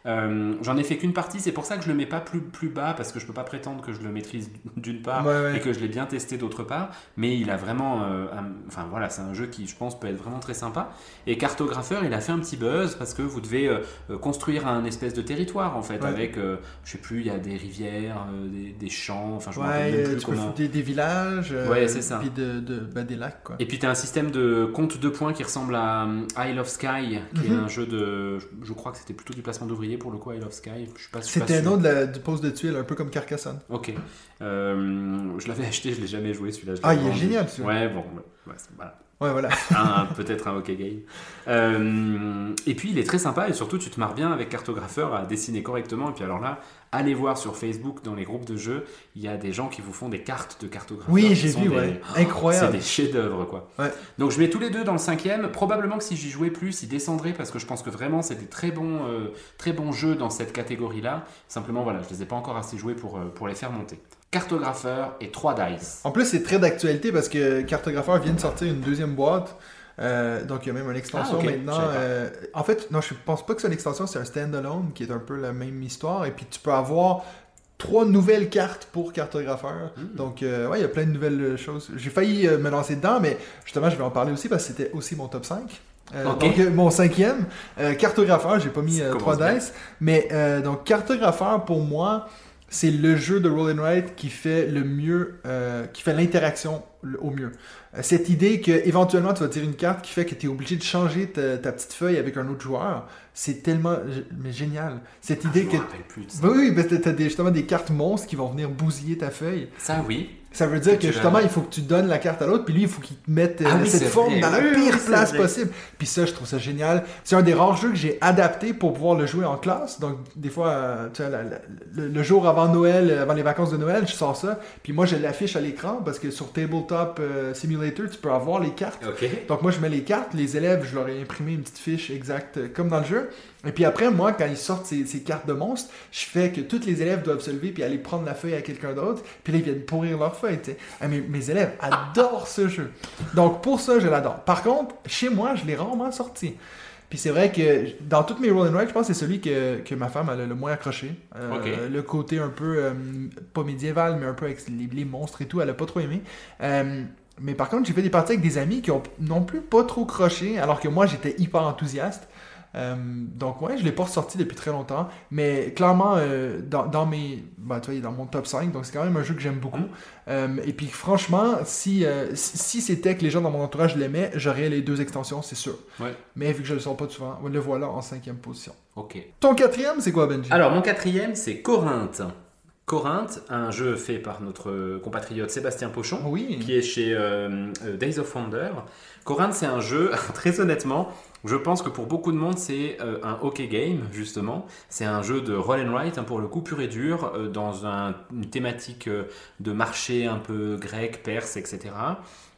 Euh, J'en ai fait qu'une partie, c'est pour ça que je le mets pas plus, plus bas parce que je peux pas prétendre que je le maîtrise [LAUGHS] d'une part
Ouais, ouais.
et que je l'ai bien testé d'autre part. Mais il a vraiment, euh, un- enfin voilà, c'est un jeu qui, je pense, peut être vraiment très sympa. Et cartographeur, il a fait un petit buzz parce que vous devez euh, construire un espèce de territoire en fait
Ouais.
avec, je sais plus, il y a des rivières, des, des champs, enfin je me rappelle plus
tu
comment.
des, des villages.
Ouais, c'est ça.
Puis de, de, ben, des lacs, quoi.
Et puis tu as un système de compte de points qui ressemble à Isle of Sky, qui
Mhm.
est un jeu de. je- Je crois que c'était plutôt du placement d'ouvriers pour le coup, Isle of Sky. Je suis pas, je suis pas
C'était un nom de la, du poste de tuiles, un peu comme Carcassonne.
Ok. Euh, je l'avais [LAUGHS] acheté, je l'ai jamais joué celui-là. je
Ah, il est
vendu.
génial, celui-là.
Ouais, bon. ouais. Ouais, c'est- voilà.
Ouais, voilà. [LAUGHS]
Peut-être un hockey game. Euh, et puis il est très sympa et surtout tu te marres bien avec cartographeur à dessiner correctement. Et puis alors là, allez voir sur Facebook dans les groupes de jeux, il y a des gens qui vous font des cartes de cartographeur.
Oui, j'ai vu,
des-
ouais.
C'est
Incroyable.
des chefs-d'œuvre quoi.
Ouais.
Donc je mets tous les deux dans le cinquième. Probablement que si j'y jouais plus, ils descendraient parce que je pense que vraiment c'est des très bons, euh, très bons jeux dans cette catégorie-là. Simplement voilà, je les ai pas encore assez joués pour, euh, pour les faire monter. Cartographeur et 3 dice.
En plus, c'est très d'actualité parce que Cartographeur vient de sortir une deuxième boîte. Euh, donc, il y a même une extension
Ah,
maintenant. Euh, en fait, non, je pense pas que c'est une extension, c'est un standalone qui est un peu la même histoire. Et puis, tu peux avoir trois nouvelles cartes pour Cartographeur.
Hmm.
Donc, euh, ouais, il y a plein de nouvelles choses. J'ai failli me lancer dedans, mais justement, je vais en parler aussi parce que c'était aussi mon top 5. Euh,
Ok.
Donc, euh, mon cinquième, euh, Cartographeur, j'ai pas mis
Ça
euh,
commence
3
bien.
dice. Mais donc, Cartographeur, pour moi, c'est le jeu de Roll and Write qui fait le mieux, euh, qui fait l'interaction au mieux. Euh, cette idée que éventuellement tu vas tirer une carte qui fait que tu es obligé de changer ta, ta petite feuille avec un autre joueur, c'est tellement mais génial. Cette idée
Je
que
me rappelle plus de ça.
oui, oui, que t'as des, justement des cartes monstres qui vont venir bousiller ta feuille.
Ça oui.
Ça veut dire
Que
justement, il faut que tu donnes la carte à l'autre, puis lui, il faut qu'il te mette euh,
Ah oui,
cette forme
vrai.
dans la pire
oui,
place possible. Puis ça, je trouve ça génial. C'est un des rares jeux que j'ai adapté pour pouvoir le jouer en classe. Donc, des fois, euh, tu vois, la- la- le, le jour avant Noël, euh, avant les vacances de Noël, je sors ça. Puis moi, je l'affiche à l'écran parce que sur Tabletop euh, Simulator, tu peux avoir les cartes.
Ok.
Donc moi je mets les cartes, les élèves, je leur ai imprimé une petite fiche exacte euh, comme dans le jeu. Et puis après, moi, quand ils sortent ces, ces cartes de monstres, je fais que tous les élèves doivent se lever puis aller prendre la feuille à quelqu'un d'autre. Puis là, ils viennent pourrir leur feuille. tu sais. Ah, mes, mes élèves adorent ce jeu. Donc pour ça, je l'adore. Par contre, chez moi, je l'ai rarement sorti. Puis c'est vrai que dans toutes mes roll and write, je pense que c'est celui que, que ma femme a le moins accroché. Euh. Le côté un peu, euh, pas médiéval, mais un peu avec les, les monstres et tout, elle a pas trop aimé. Euh, mais par contre, j'ai fait des parties avec des amis qui ont non plus pas trop croché, alors que moi, j'étais hyper enthousiaste. Euh, donc ouais, je l'ai pas ressorti depuis très longtemps, mais clairement euh, dans, dans mes, bah, tu vois, il est dans mon top 5, donc c'est quand même un jeu que j'aime beaucoup.
Mm.
Euh, et puis franchement, si, si, c'était que les gens dans mon entourage l'aimaient, j'aurais les deux extensions, c'est sûr.
Ouais.
Mais vu que je le sors pas souvent, le voilà en cinquième position.
Ok.
Ton quatrième, c'est quoi Benji?
Alors, mon quatrième, c'est Corinthe. Corinthe, un jeu fait par notre compatriote Sébastien Pochon,
Oui.
qui est chez euh, Days of Wonder. Corinthe, c'est un jeu, [LAUGHS] très honnêtement, je pense que pour beaucoup de monde, c'est euh, un hockey game, justement. C'est un jeu de roll and write, hein, pour le coup, pur et dur, euh, dans un- une thématique euh, de marché un peu grec, perse, etc.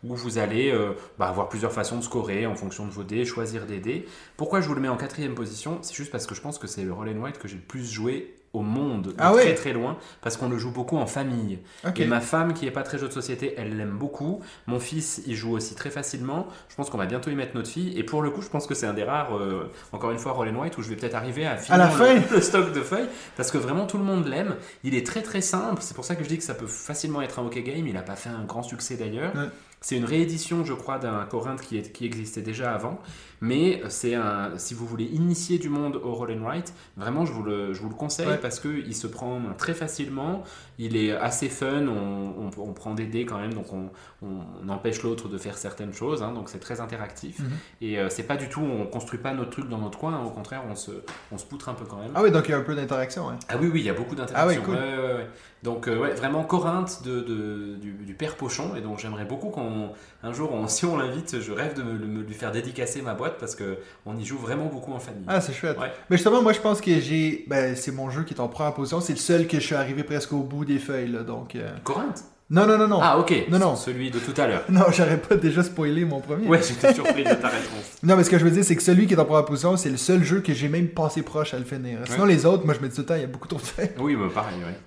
Où vous allez bah, avoir plusieurs façons de scorer en fonction de vos dés, choisir des dés. Pourquoi je vous le mets en quatrième position? C'est juste parce que je pense que c'est le roll and write que j'ai le plus joué au monde, de
Ah
très
ouais
très loin, parce qu'on le joue beaucoup en famille. Et ma femme, qui est pas très jeu de société, elle l'aime beaucoup. Mon fils, il joue aussi très facilement. Je pense qu'on va bientôt y mettre notre fille. Et pour le coup, je pense que c'est un des rares, euh, encore une fois, Roll and White, où je vais peut-être arriver à finir
la [LAUGHS]
le, stock de feuilles. Parce que vraiment, tout le monde l'aime. Il est très très simple. C'est pour ça que je dis que ça peut facilement être un hockey game. Il n'a pas fait un grand succès d'ailleurs.
Ouais.
C'est une réédition, je crois, d'un Corinthe qui, est- qui existait déjà avant. Mais c'est un, si vous voulez initier du monde au roll and write, vraiment, je vous le, je vous le conseille
Ouais.
parce qu'il se prend très facilement. Il est assez fun. On, on- on prend des dés quand même, donc on, on- empêche l'autre de faire certaines choses. hein, donc c'est très interactif.
Mhm.
Et euh, c'est pas du tout, on construit pas notre truc dans notre coin. hein, au contraire, on se, on se poutre un peu quand même.
Ah oui, donc il y a un peu d'interaction. Hein.
Ah oui, oui, il y a beaucoup
Ah
d'interactions.
ouais, cool.
Ouais, ouais, ouais. Donc, euh, ouais, vraiment Corinthe de, de- du, du père Pochon. Et donc, j'aimerais beaucoup qu'on, un jour, on- [LAUGHS] si on l'invite, je rêve de me, me lui faire dédicacer ma boîte parce que on y joue vraiment beaucoup en famille.
Ah, c'est chouette.
Ouais.
Mais justement, moi, je pense que j'ai. Ben, c'est mon jeu qui est en première position. C'est le seul que je suis arrivé presque au bout des feuilles, là. Donc. euh,
Corinthe?
Non, non, non, non.
Ah, ok.
Non, non.
Celui de tout à l'heure.
Non, j'aurais pas déjà spoilé mon premier.
Ouais, j'étais surpris de ta réponse. [LAUGHS]
Non, mais ce que je veux dire, c'est que celui qui est en première position, c'est le seul jeu que j'ai même passé proche à le finir. Sinon, les autres, moi, je me dis tout le temps, il y a beaucoup trop de feuilles.
Oui, bah, pareil, ouais.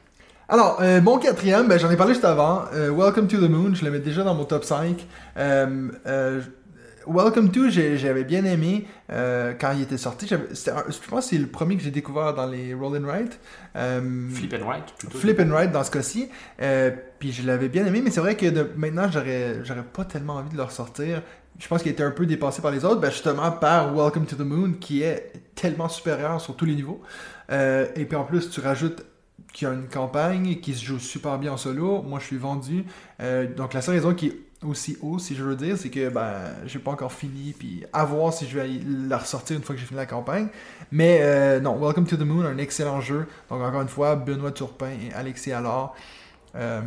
Alors, euh, mon quatrième, ben, j'en ai parlé juste avant. Euh, Welcome to the Moon, je le mets déjà dans mon top 5. Euh, euh, Welcome to, j'avais bien aimé euh, quand il était sorti. Un- Je pense que c'est le premier que j'ai découvert dans les Roll and Write. Euh,
Flip and Write, plutôt.
Flip and Write dans ce cas-ci. Euh, puis je l'avais bien aimé, mais c'est vrai que de- maintenant, j'aurais, j'aurais pas tellement envie de le ressortir. Je pense qu'il était un peu dépassé par les autres, ben justement par Welcome to the Moon, qui est tellement supérieur sur tous les niveaux. Euh, et puis en plus, tu rajoutes qu'il y a une campagne qui se joue super bien en solo. Moi, je suis vendu. Donc la seule raison qui aussi haut, si je veux dire, c'est que ben, j'ai pas encore fini. Puis à voir si je vais la ressortir une fois que j'ai fini la campagne. Mais euh, non, Welcome to the Moon, un excellent jeu. Donc encore une fois, Benoît Turpin et Alexis Allard euh,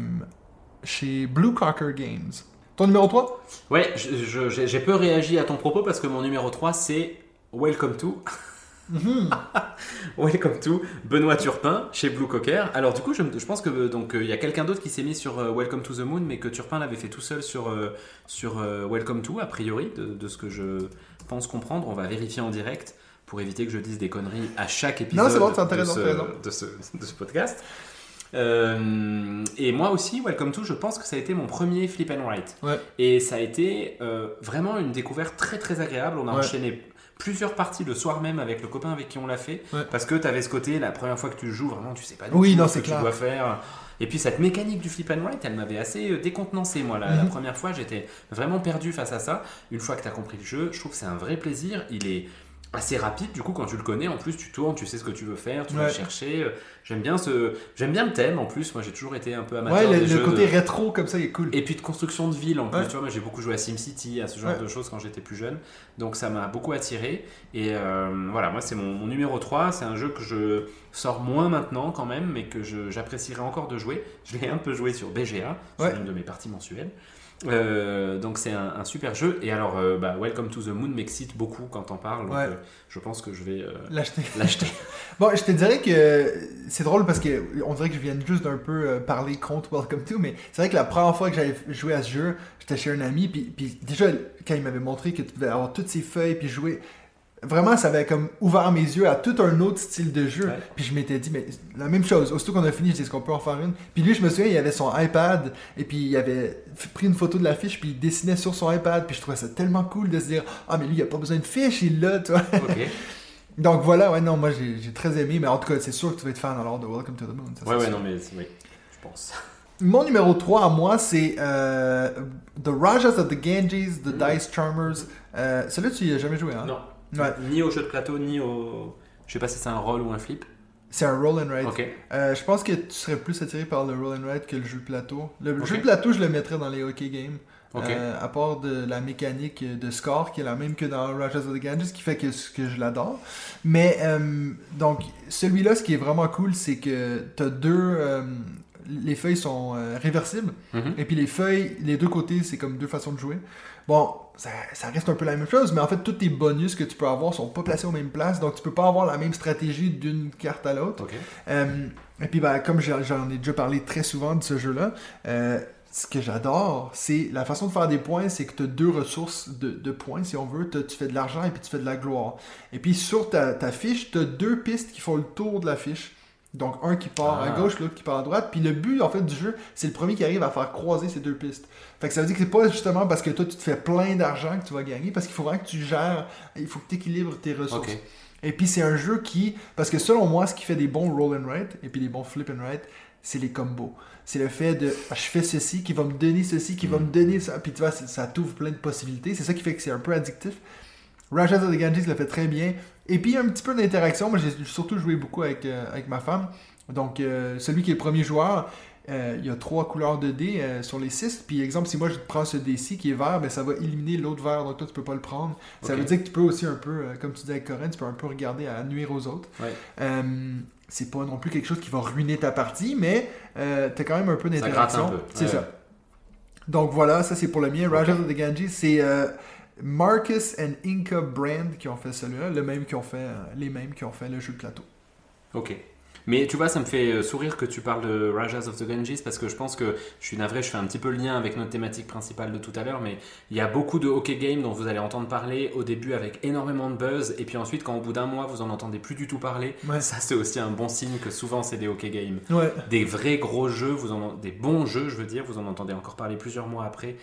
chez Blue Cocker Games. Ton numéro 3
Ouais, j'ai peu réagi à ton propos parce que mon numéro 3 c'est Welcome to. [LAUGHS] [LAUGHS] Welcome to Benoît Turpin chez Blue Cocker. Alors du coup, je, pense que donc euh, il y a quelqu'un d'autre qui s'est mis sur euh, Welcome to the Moon, mais que Turpin l'avait fait tout seul sur euh, sur Welcome to a priori de, de ce que je pense comprendre. On va vérifier en direct pour éviter que je dise des conneries à chaque épisode
Non, bon,
de, ce,
t'as raison.
de ce de ce podcast. Et moi aussi, Welcome to, je pense que ça a été mon premier flip and write.
Ouais.
Et ça a été vraiment une découverte très très agréable. On a
Ouais.
enchaîné plusieurs parties le soir même avec le copain avec qui on l'a fait.
Ouais.
Parce que tu avais ce côté, la première fois que tu joues, vraiment, tu sais pas du
Oui,
tout
non,
ce que
clair.
tu dois faire. Et puis cette mécanique du flip and write, elle m'avait assez euh, décontenancé, moi. La, la
Mhm.
première fois, j'étais vraiment perdu face à ça. Une fois que tu as compris le jeu, je trouve que c'est un vrai plaisir. Il est assez rapide, du coup, quand tu le connais, en plus, tu tournes, tu sais ce que tu veux faire, tu vas chercher. J'aime bien, ce... J'aime bien le thème, en plus. Moi, j'ai toujours été un peu amateur
Ouais, le,
des
le
jeux
côté
de-
rétro comme ça, il est cool.
et puis de construction de ville en plus,
Ouais.
tu vois, moi j'ai beaucoup joué à SimCity, à ce genre
Ouais.
de choses quand j'étais plus jeune, donc ça m'a beaucoup attiré. Et euh, voilà, moi c'est mon, mon numéro 3, c'est un jeu que je sors moins maintenant quand même, mais que j'apprécierais encore de jouer. Je l'ai un peu joué sur BGA, sur
Ouais.
une de mes parties mensuelles. Euh, donc c'est un, un super jeu. Et alors, euh, bah, Welcome to the Moon m'excite beaucoup quand on parle, donc
Ouais.
euh, je pense que je vais
L'acheter.
l'acheter. [LAUGHS] [LAUGHS]
Bon, je te dirais que c'est drôle parce que on dirait que je viens juste d'un peu parler contre Welcome to, mais c'est vrai que la première fois que j'avais joué à ce jeu, j'étais chez un ami, puis, puis déjà, quand il m'avait montré que tu devais avoir toutes ces feuilles, puis jouer, vraiment, ça avait comme ouvert mes yeux à tout un autre style de jeu.
Ouais.
Puis je m'étais dit, mais la même chose, aussitôt qu'on a fini, je dis, est-ce qu'on peut en faire une? Puis lui, je me souviens, il avait son iPad, et puis il avait pris une photo de la fiche, puis il dessinait sur son iPad, puis je trouvais ça tellement cool de se dire, ah, mais lui, il a pas besoin de fiche, il l'a, tu vois.
ok. [LAUGHS]
Donc voilà, ouais, non, moi j'ai j'ai très aimé, mais en tout cas, c'est sûr que tu vas être fan alors de Welcome to the Moon. ça,
Ouais,
c'est
ouais,
sûr.
non, mais oui, je pense.
Mon numéro 3 à moi, c'est euh, The Rajas of the Ganges, The
Mm.
Dice Charmers. Euh, Celui-là, tu y as jamais joué, hein?
Non.
Ouais.
Ni au jeu de plateau, ni au. Je sais pas si c'est un roll ou un flip.
C'est un roll and write.
Ok.
Euh, je pense que tu serais plus attiré par le roll and write que le jeu de plateau. Le jeu de plateau, je le mettrais dans les hockey games. Euh, à part de la mécanique de score qui est la même que dans Rajas of the Ganges, qui fait que, que je l'adore. Mais euh, donc, celui-là, ce qui est vraiment cool, c'est que tu as deux. les feuilles sont réversibles.
Mhm.
Et puis les feuilles, les deux côtés, c'est comme deux façons de jouer. Bon, ça, ça reste un peu la même chose, mais en fait, tous tes bonus que tu peux avoir sont pas placés aux mêmes places, donc tu peux pas avoir la même stratégie d'une carte à l'autre. Euh, et puis, ben, comme j'en ai déjà parlé très souvent de ce jeu-là, euh, ce que j'adore, c'est la façon de faire des points, c'est que tu as deux ressources de, de points, si on veut. Tu fais de l'argent et puis tu fais de la gloire. Et puis, sur ta, ta fiche, tu as deux pistes qui font le tour de la fiche. Donc, un qui part à
Ah.
gauche, l'autre qui part à droite. Puis, le but, en fait, du jeu, c'est le premier qui arrive à faire croiser ces deux pistes. Fait que ça veut dire que c'est pas justement parce que toi, tu te fais plein d'argent que tu vas gagner, parce qu'il faut vraiment que tu gères, il faut que tu équilibres tes ressources. Et puis c'est un jeu qui, parce que selon moi, ce qui fait des bons roll and write et puis des bons flip and write, c'est les combos. C'est le fait de, ah, je fais ceci, qui va me donner ceci, qui va
Mm.
me donner ça, puis tu vois, ça t'ouvre plein de possibilités. C'est ça qui fait que c'est un peu addictif. Rajas of the Ganges le fait très bien. Et puis un petit peu d'interaction. Moi, j'ai surtout joué beaucoup avec, euh, avec ma femme. Donc, euh, celui qui est le premier joueur, euh, il y a trois couleurs de dés sur les six. Puis, exemple, si moi je prends ce dé-ci qui est vert, ben, ça va éliminer l'autre vert. Donc, toi, tu peux pas le prendre. Ça veut dire que tu peux aussi un peu, comme tu dis avec Corinne, tu peux un peu regarder à nuire aux autres.
Ouais.
C'est pas non plus quelque chose qui va ruiner ta partie, mais euh, t'as quand même un peu d'interaction. C'est
Ouais.
ça. Donc voilà, ça c'est pour le mien. Rajas of the Ganges, c'est Marcus and Inca Brand qui ont fait celui-là, le même qui ont fait, euh, les mêmes qui ont fait le jeu de plateau.
Ok. Mais tu vois, ça me fait euh, sourire que tu parles de Rajas of the Ganges parce que je pense que je suis navré, je fais un petit peu le lien avec notre thématique principale de tout à l'heure, mais il y a beaucoup de hockey games dont vous allez entendre parler au début avec énormément de buzz et puis ensuite, quand au bout d'un mois vous en entendez plus du tout parler,
Ouais.
ça c'est aussi un bon signe que souvent c'est des hockey games.
Ouais.
Des vrais gros jeux, vous en, des bons jeux, je veux dire, vous en entendez encore parler plusieurs mois après.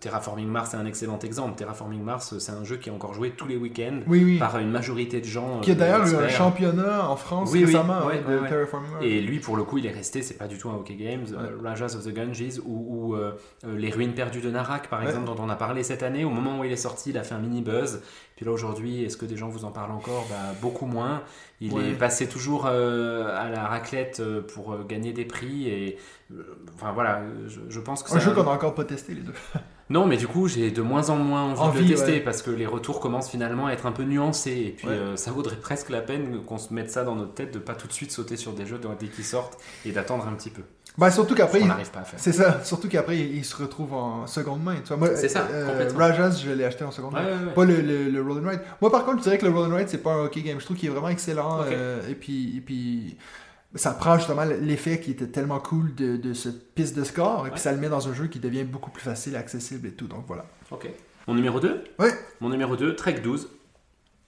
Terraforming Mars est un excellent exemple. Terraforming Mars, c'est un jeu qui est encore joué tous les week-ends
Oui, oui.
par une majorité de gens.
Qui a
euh,
d'ailleurs eu un
experts.
championnat en France
Oui,
récemment
ouais,
hein, de
ouais.
Terraforming Mars.
Et lui, pour le coup, il est resté, c'est pas du tout un Hockey Games, euh, Rajas of the Ganges ou, ou, euh, Les Ruines perdues de Narak, par exemple, dont on a parlé cette année. Au moment où il est sorti, il a fait un mini buzz. Puis là, aujourd'hui, est-ce que des gens vous en parlent encore? Bah, Beaucoup moins. Il
Ouais.
est passé toujours euh, à la raclette euh, pour euh, gagner des prix. Et euh, enfin voilà, je, je pense que
un
c'est
jeu
un-
qu'on a encore pas testé les deux. [LAUGHS]
Non, mais du coup, j'ai de moins en moins envie, de le tester
ouais.
parce que les retours commencent finalement à être un peu nuancés. Et puis,
Ouais.
ça vaudrait presque la peine qu'on se mette ça dans notre tête de pas tout de suite sauter sur des jeux dès qu'ils sortent et d'attendre un petit peu.
Ben, surtout qu'après,
on
il-
n'arrive pas à faire.
c'est ça. Surtout qu'après, il, il se retrouve en seconde main. Tu vois, moi,
C'est ça,
euh. Rajas, je l'ai acheté en seconde main.
ouais, ouais.
Pas le, le, le Roll and Ride. Moi, par contre, je dirais que le Roll and Ride, c'est pas un hockey game. Je trouve qu'il est vraiment excellent. Euh, et, puis, et puis, ça prend justement l'effet qui était tellement cool de, de cette piste de score. Et puis, ça le met dans un jeu qui devient beaucoup plus facile, accessible et tout. Donc, voilà.
Ok. Mon numéro 2
Ouais.
Mon numéro 2, Trek 12.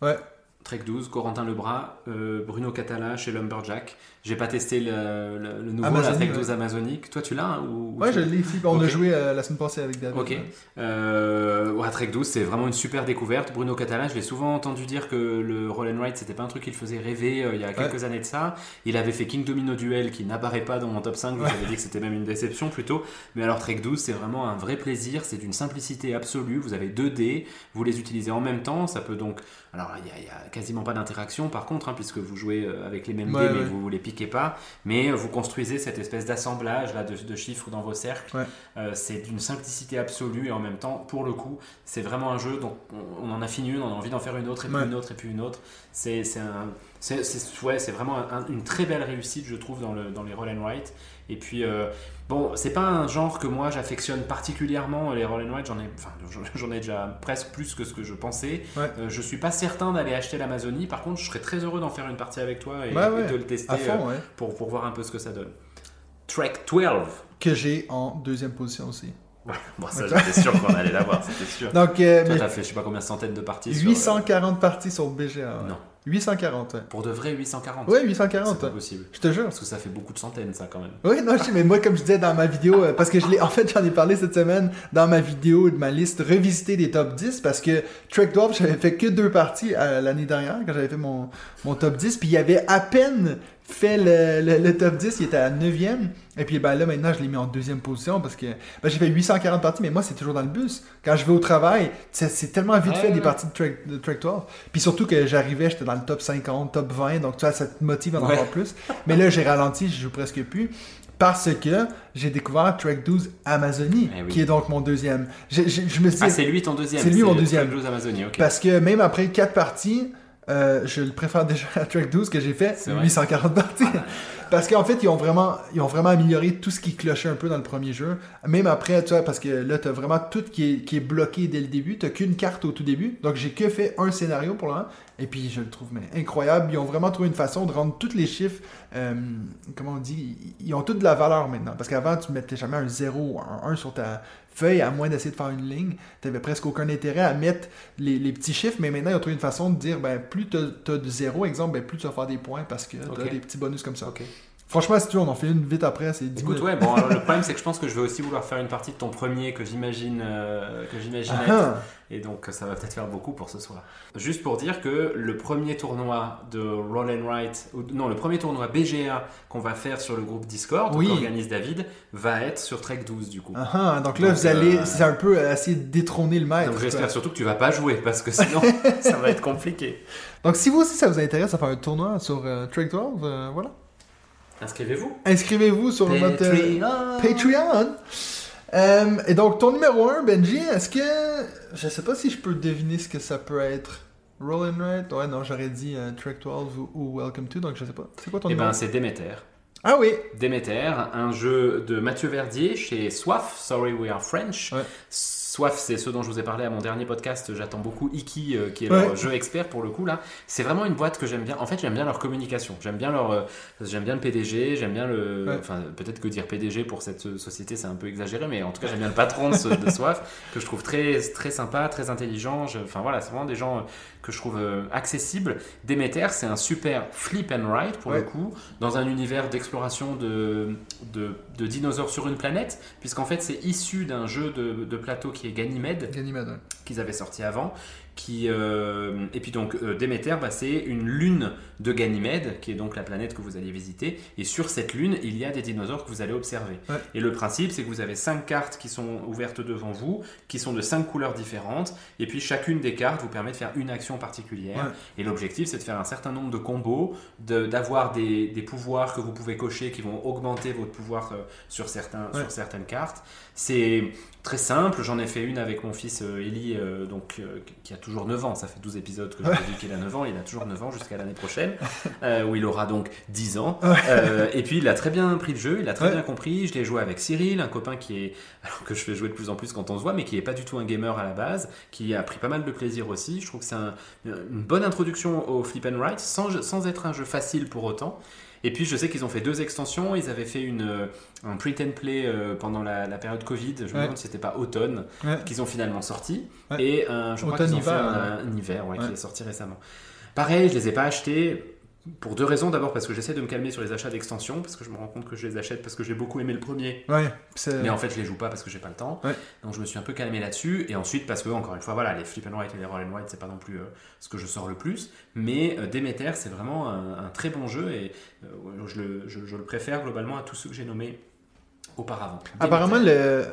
Ouais.
Trek 12, Corentin Lebras, euh, Bruno Catala chez Lumberjack. J'ai pas testé le, le- le nouveau la Trek
ouais.
12 Amazonique. Toi, tu l'as hein, ou, ou
Ouais, je l'ai ici. On a
Ok.
joué euh, la semaine passée avec David.
Ok. Euh, ouais, Trek 12, c'est vraiment une super découverte. Bruno Catala, je l'ai souvent entendu dire que le Roll and Ride, c'était pas un truc qui le faisait rêver euh, il y a quelques années de ça. Il avait fait King Domino Duel qui n'apparaît pas dans mon top 5. Vous
Ouais.
avez dit que c'était même une déception plutôt. Mais alors, Trek 12, c'est vraiment un vrai plaisir. C'est d'une simplicité absolue. Vous avez deux dés, vous les utilisez en même temps. Ça peut donc. Alors, il y a- a quasiment pas d'interaction par contre, hein, puisque vous jouez euh, avec les mêmes
Ouais,
dés, mais
ouais.
vous les piquez pas. Mais vous construisez cette espèce d'assemblage là de, de chiffres dans vos cercles.
Ouais.
Euh, c'est d'une simplicité absolue et en même temps, pour le coup, c'est vraiment un jeu dont on, on en a fini une, on a envie d'en faire une autre et puis
Ouais.
une autre et puis une autre. C'est c'est un- c'est- c'est- ouais, vraiment un- une très belle réussite, je trouve, dans, le, dans les roll and write. Et puis, euh, bon, c'est pas un genre que moi j'affectionne particulièrement, les roll and. J'en ai, enfin, j'en- ai déjà presque plus que ce que je pensais.
Ouais.
Euh, je suis pas certain d'aller acheter l'Amazonie. Par contre, je serais très heureux d'en faire une partie avec toi et,
Ouais,
et
ouais.
de le tester euh,
fond, ouais.
pour, pour voir un peu ce que ça donne. Trek 12.
Que j'ai en deuxième position aussi.
Bon, ça, j'étais sûr qu'on allait l'avoir, [LAUGHS] c'était sûr.
Donc, euh,
Toi,
mais
t'as fait je sais pas combien de centaines de parties. sur,
840 parties sur BGA.
euh. Non.
840, ouais.
Pour de vrai, 840.
Ouais,
C'est
840.
pas possible.
Je te jure.
Parce que ça fait beaucoup de centaines, ça, quand même.
Oui, non, je sais, mais moi, comme je disais dans ma vidéo, euh, parce que je l'ai, en fait, j'en ai parlé cette semaine dans ma vidéo de ma liste revisiter des top 10, parce que Trek Dwarf, j'avais fait que deux parties euh, l'année dernière, quand j'avais fait mon, mon top 10, puis il y avait à peine fait le, le- le top 10, il était à 9e, et puis ben là, maintenant, je l'ai mis en deuxième position, parce que ben, j'ai fait 840 parties, mais moi, c'est toujours dans le bus. Quand je vais au travail, c'est, tellement vite
Ouais,
fait des parties de Trek, de Trek Dwarf, puis surtout que j'arrivais, j'étais dans le top 50, top 20, donc tu vois, ça te motive à en
Ouais.
avoir plus. Mais là, j'ai ralenti, je joue presque plus. Parce que j'ai découvert Trek 12 Amazonie,
Eh oui.
qui est donc mon deuxième. J'ai- j'ai- je me suis
Ah,
dit,
c'est lui ton deuxième.
C'est lui mon
le
deuxième.
Trek 12 Amazonie, ok.
parce que même après 4 parties, euh, je le préfère déjà à Trek 12 que j'ai fait
C'est vrai.
840 parties. [LAUGHS] Parce qu'en fait, ils ont, vraiment, ils ont vraiment amélioré tout ce qui clochait un peu dans le premier jeu. Même après, tu vois, parce que là, t'as vraiment tout qui est, qui est bloqué dès le début. T'as qu'une carte au tout début. Donc, j'ai que fait un scénario pour le moment. Et puis, je le trouve mais, incroyable. Ils ont vraiment trouvé une façon de rendre tous les chiffres, euh, comment on dit, ils- ils ont toutes de la valeur maintenant. Parce qu'avant, tu mettais jamais un 0 ou un 1 sur ta feuille, à moins d'essayer de faire une ligne. T'avais presque aucun intérêt à mettre les, les petits chiffres. Mais maintenant, ils ont trouvé une façon de dire, ben, plus t'as as de 0, exemple, ben, plus tu vas faire des points parce que t'as
Ok.
des petits bonus comme ça. Franchement, si tu veux, on en fait une vite après, c'est 10
Écoute, ouais, bon, alors le problème, c'est que je pense que je vais aussi vouloir faire une partie de ton premier que j'imagine euh, que j'imagine
Ah,
être.
ah.
Et donc, ça va peut-être faire beaucoup pour ce soir. Juste pour dire que le premier tournoi de Roll and Write, ou non, le premier tournoi BGA qu'on va faire sur le groupe Discord,
Oui.
qu'organise David, va être sur Trek 12 du coup.
Ah, ah, donc là,
Donc,
vous allez,
euh,
c'est un peu essayer de détrôner le maître.
Donc j'espère surtout que tu vas pas jouer parce que sinon [LAUGHS] ça va être compliqué.
Donc si vous aussi ça vous intéresse à faire un tournoi sur euh, Trek 12, euh, voilà.
Inscrivez-vous.
Inscrivez-vous sur notre euh, Patreon. Euh, et donc ton numéro 1, Benji, est-ce que. Je sais pas si je peux deviner ce que ça peut être. Roll and Write Ouais, non, j'aurais dit euh, Trek 12 ou, ou Welcome to, donc je sais pas. C'est quoi ton
Et
numéro?
ben c'est Demeter.
Ah oui
Demeter, un jeu de Mathieu Verdier chez Soif, Sorry We Are French.
Ouais.
Soif, c'est ce dont je vous ai parlé à mon dernier podcast. J'attends beaucoup Iki, euh, qui est leur
Ouais.
jeu expert pour le coup là. C'est vraiment une boîte que j'aime bien. En fait, j'aime bien leur communication. J'aime bien leur, euh, j'aime bien le PDG. J'aime bien le,
Ouais.
enfin peut-être que dire PDG pour cette société c'est un peu exagéré, mais en tout cas j'aime bien le patron de, ce- de Soif [LAUGHS] que je trouve très très sympa, très intelligent. Je- Enfin voilà, c'est vraiment des gens euh, que je trouve accessibles. Demeter, c'est un super flip and write pour
Ouais.
le coup, dans un univers d'exploration de, de, de dinosaures sur une planète, puisqu'en fait c'est issu d'un jeu de, de plateau qui est
Ganymede, ouais.
qu'ils avaient sorti avant. Qui, euh, et puis donc euh, Déméter, bah, c'est une lune de Ganymède, qui est donc la planète que vous allez visiter. Et sur cette lune, il y a des dinosaures que vous allez observer.
Ouais.
Et le principe, c'est que vous avez cinq cartes qui sont ouvertes devant vous, qui sont de cinq couleurs différentes. Et puis chacune des cartes vous permet de faire une action particulière.
Ouais.
Et l'objectif, c'est de faire un certain nombre de combos, de- d'avoir des, des pouvoirs que vous pouvez cocher qui vont augmenter votre pouvoir euh, sur, certains,
Ouais.
sur certaines cartes. C'est très simple. J'en ai fait une avec mon fils euh, Eli donc, qui a toujours 9 ans. Ça fait 12 épisodes que je vous dis qu'il a 9 ans. Il a toujours 9 ans jusqu'à l'année prochaine, euh, où il aura donc 10 ans. Euh, et puis il a très bien pris le jeu, il a très
Ouais.
bien compris. Je l'ai joué avec Cyril, un copain qui est, alors que je fais jouer de plus en plus quand on se voit, mais qui est pas du tout un gamer à la base, qui a pris pas mal de plaisir aussi. Je trouve que c'est un- une bonne introduction au flip and write, sans, sans être un jeu facile pour autant. Et puis je sais qu'ils ont fait deux extensions. Ils avaient fait une, euh, un pretend play euh, pendant la, la période Covid. Je me
Ouais.
demande si c'était pas automne
Ouais.
qu'ils ont finalement sorti.
Ouais.
Et un, je crois qu'ils ont fait un, un hiver qui est sorti récemment. Pareil, je les ai pas achetés pour deux raisons. D'abord parce que j'essaie de me calmer sur les achats d'extensions, parce que je me rends compte que je les achète parce que j'ai beaucoup aimé le premier.
Ouais,
Mais en fait, je les joue pas parce que j'ai pas le temps.
Ouais.
Donc je me suis un peu calmé là-dessus. Et ensuite, parce que, encore une fois, voilà, les flip and write et les roll and write, c'est pas non plus euh, ce que je sors le plus. Mais euh, Demeter, c'est vraiment un, un très bon jeu et euh, je, le, je- je le préfère globalement à tous ceux que j'ai nommés auparavant.
Apparemment, le... euh,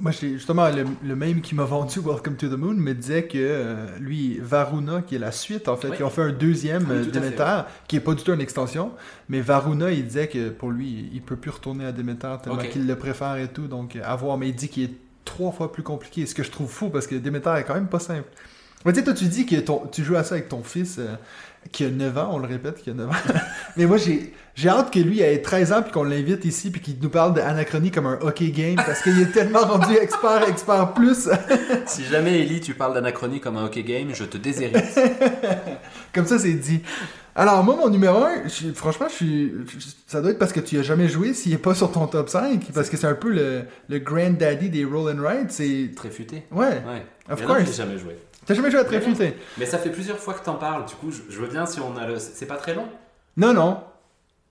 moi, j'ai justement le, le même qui m'a vendu [LAUGHS] Welcome to the Moon me disait que euh, lui, Varuna, qui est la suite en fait,
Oui.
ils ont fait un deuxième
Oui,
euh, Demeter, qui est pas du tout une extension, mais Varuna, il disait que pour lui, il peut plus retourner à Demeter tellement qu'il le préfère et tout, donc à voir, mais il dit qu'il est trois fois plus compliqué, ce que je trouve fou parce que Demeter est quand même pas simple. Mais tu sais, toi, tu dis que ton- tu joues à ça avec ton fils euh, qui a 9 ans, on le répète, qui a 9 ans. [LAUGHS] Mais moi, j'ai j'ai hâte que lui ait 13 ans puis qu'on l'invite ici puis qu'il nous parle d'Anachronie comme un hockey game parce qu'il est tellement rendu expert, expert plus. [LAUGHS]
Si jamais, Ellie, tu parles d'anachronie comme un hockey game, je te déshérite. [LAUGHS]
comme ça, c'est dit. Alors, moi, mon numéro 1, franchement, je suis, je- ça doit être parce que tu as jamais joué s'il est pas sur ton top 5 parce que c'est un peu le, le granddaddy des roll and ride. C'est.
Très futé.
Ouais,
Ouais.
of
non,
course.
jamais joué.
T'as jamais joué à
Mais.
Tréfuté?
Mais ça fait plusieurs fois que t'en parles. Du coup, je, je veux bien si on a le. C'est pas très long.
Non, non.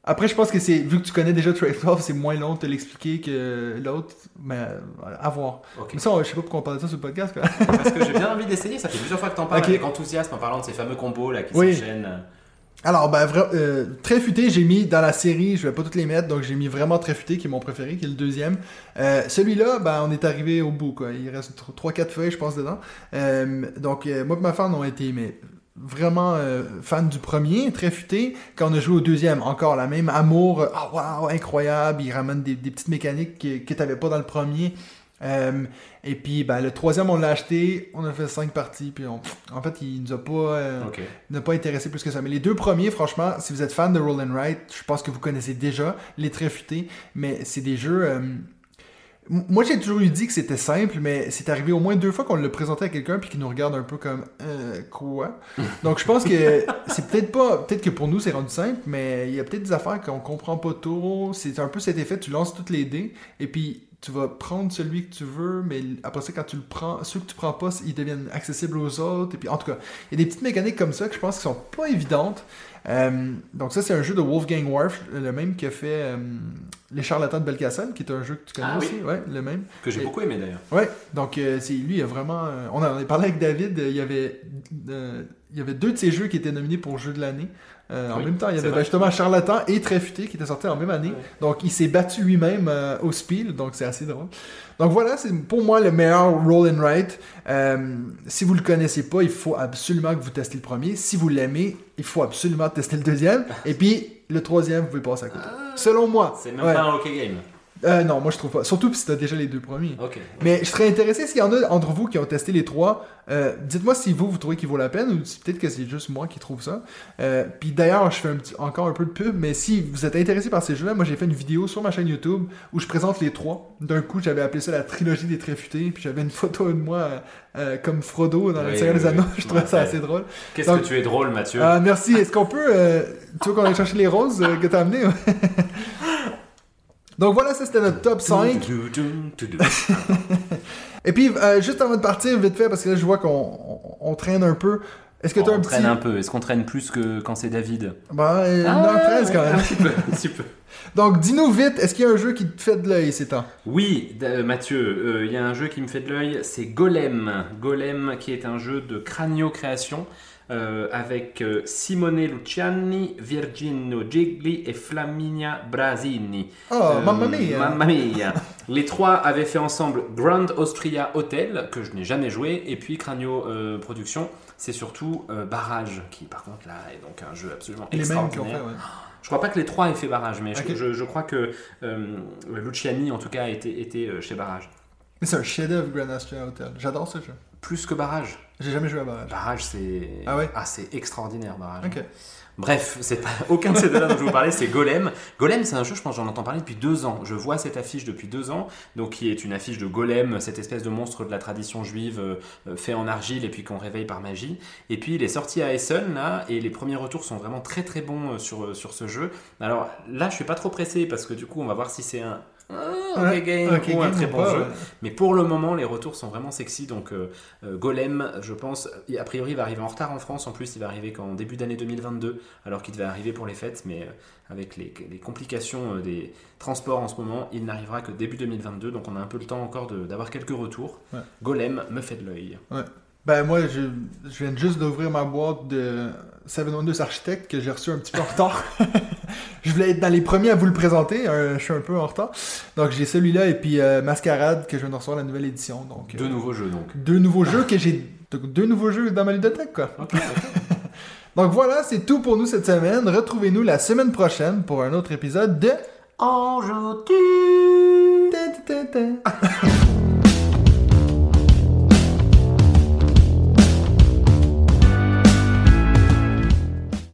Après, je pense que c'est vu que tu connais déjà Trade Off, c'est moins long de te l'expliquer que l'autre. Mais euh, à voir. Mais ça, je sais pas pourquoi on parle de ça sur le podcast. quoi.
Parce que j'ai bien envie d'essayer. Ça fait plusieurs fois que t'en parles [LAUGHS] avec enthousiasme en parlant de ces fameux combos là qui
Oui.
s'enchaînent.
Alors, ben, euh, très j'ai mis dans la série, je vais pas toutes les mettre, donc j'ai mis vraiment très futé, qui est mon préféré, qui est le deuxième. Euh, Celui-là, ben, on est arrivé au bout, quoi. Il reste 3-4 feuilles, je pense, dedans. Euh, donc, euh, moi et ma femme ont été, vraiment fan du premier, très futé. Quand on a joué au deuxième, encore la même amour, ah waouh, incroyable, il ramène des, des petites mécaniques que, que t'avais pas dans le premier. Euh, et puis, ben, le troisième, on l'a acheté, on a fait 5 parties, puis on- en fait, il nous a pas... euh, pas intéressé plus que ça. Mais les deux premiers, franchement, si vous êtes fan de Roll and Write, je pense que vous connaissez déjà les très futés, mais c'est des jeux. euh, Moi, j'ai toujours eu dit que c'était simple, mais c'est arrivé au moins deux fois qu'on l'a présenté à quelqu'un puis qu'il nous regarde un peu comme euh, quoi? Donc, je pense que [LAUGHS] c'est peut-être pas, peut-être que pour nous c'est rendu simple, mais il y a peut-être des affaires qu'on comprend pas trop. C'est un peu cet effet, tu lances toutes les dés et puis tu vas prendre celui que tu veux, mais après ça, quand tu le prends, ceux que tu prends pas, ils deviennent accessibles aux autres. Et puis, en tout cas, il y a des petites mécaniques comme ça que je pense qui sont pas évidentes. Euh, donc ça, c'est un jeu de Wolfgang Warf, le même qui a fait euh, Les Charlatans de Belkacem, qui est un jeu que tu connais
Ah oui.
aussi. Ouais, le même.
Que j'ai beaucoup aimé d'ailleurs.
Ouais, donc euh, c'est lui, il a vraiment. on en a parlé avec David, il y avait, il y avait deux de ces jeux qui étaient nominés pour jeu de l'année. Euh, en même temps, il y avait ben, justement Charlatan et Très Futé qui étaient sortis en même année.
Ouais.
Donc il s'est battu lui-même euh, au Spiel, donc c'est assez drôle. Donc voilà, c'est pour moi le meilleur roll and write. Euh, si vous le connaissez pas, il faut absolument que vous testiez le premier. Si vous l'aimez, il faut absolument tester le deuxième. Et puis le troisième, vous pouvez passer à côté. Selon moi.
C'est même
Ouais.
pas un hockey game.
Euh, non, moi je trouve pas. Surtout si t'as déjà les deux premiers.
Ok.
Mais je serais intéressé s'il y en a entre vous qui ont testé les trois. euh, Dites-moi si vous, vous trouvez qu'il vaut la peine ou si peut-être que c'est juste moi qui trouve ça. Euh, Puis d'ailleurs, je fais un petit- encore un peu de pub, mais si vous êtes intéressé par ces jeux-là, moi j'ai fait une vidéo sur ma chaîne YouTube où je présente les trois. D'un coup, j'avais appelé ça la trilogie des tréfutés, puis j'avais une photo de moi euh, euh, comme Frodo dans le
Oui,
Seigneur
oui,
des Anneaux.
oui. [LAUGHS]
je trouvais ça assez drôle.
Qu'est-ce que tu es drôle, Mathieu?
Ah, merci. Est-ce qu'on peut. euh, tu veux qu'on aille chercher les roses euh, que t'as amenées? [LAUGHS] Donc voilà, ça c'était notre top 5.
Tudum, tudum, tudum.
Et puis, euh, juste avant de partir, vite fait, parce que là, je vois qu'on on, on traîne un peu. Est-ce que tu as
on
un petit.
traîne un peu. Est-ce qu'on traîne plus que quand c'est David?
Ben, euh,
Ah,
une heure 13 quand même.
Un petit peu, un petit peu. [LAUGHS]
Donc, dis-nous vite, est-ce qu'il y a un jeu qui te fait de l'œil ces temps
Oui, euh, Mathieu, euh, il y a un jeu qui me fait de l'œil, c'est Golem. Golem, qui est un jeu de cranio-création euh, avec euh, Simone Luciani, Virginio Gigli et Flaminia Brasini.
Oh,
Euh,
mamma mia
Mamma mia. Les trois avaient fait ensemble Grand Austria Hotel, que je n'ai jamais joué, et puis Cranio euh, Production. C'est surtout Barrage, qui par contre là est donc un jeu absolument
Les mêmes qui ont
extraordinaire.
fait, ouais.
Je crois pas que les trois aient fait Barrage, mais je-
Ok.
je, je crois que Luciani en tout cas était, était chez Barrage.
Mais c'est un chef-d'œuvre, Grand Austria Hotel. J'adore ce jeu.
Plus que Barrage.
J'ai jamais joué à Barrage.
Barrage, c'est
Ah ouais
c'est extraordinaire, Barrage.
Ok.
Bref, c'est pas [LAUGHS] aucun de ces deux-là dont je vous parler, c'est Golem. Golem, c'est un jeu, je pense, j'en entends parler depuis deux ans. Je vois cette affiche depuis deux ans, donc qui est une affiche de Golem, cette espèce de monstre de la tradition juive euh, euh, fait en argile et puis qu'on réveille par magie. Et puis il est sorti à Essen là, et les premiers retours sont vraiment très très bons euh, sur, sur ce jeu. Alors là, je suis pas trop pressé parce que du coup, on va voir si c'est un ah,
Ouais,
ok game ou un très
ou
bon
pas,
jeu.
ouais.
Mais pour le moment, les retours sont vraiment sexy. Donc, euh, euh, Golem, je pense, a priori, il va arriver en retard en France. En plus, il va arriver qu'en début d'année 2022, alors qu'il devait arriver pour les fêtes. Mais euh, avec les, les complications des transports en ce moment, il n'arrivera que début 2022. Donc, on a un peu le temps encore de- d'avoir quelques retours.
Ouais.
Golem me fait de l'œil.
Ben moi, je, je viens juste d'ouvrir ma boîte de Seven Wonders Architect que j'ai reçu un petit peu en retard. [LAUGHS] je voulais être dans les premiers à vous le présenter, euh, je suis un peu en retard. Donc j'ai celui-là et puis euh, Mascarade que je viens de recevoir la nouvelle édition. Donc, euh,
Deux nouveaux jeux, donc.
deux nouveaux jeux que j'ai... Deux nouveaux jeux dans ma ludothèque, quoi. [LAUGHS] Donc voilà, c'est tout pour nous cette semaine. Retrouvez-nous la semaine prochaine pour un autre épisode de... Ta. [LAUGHS]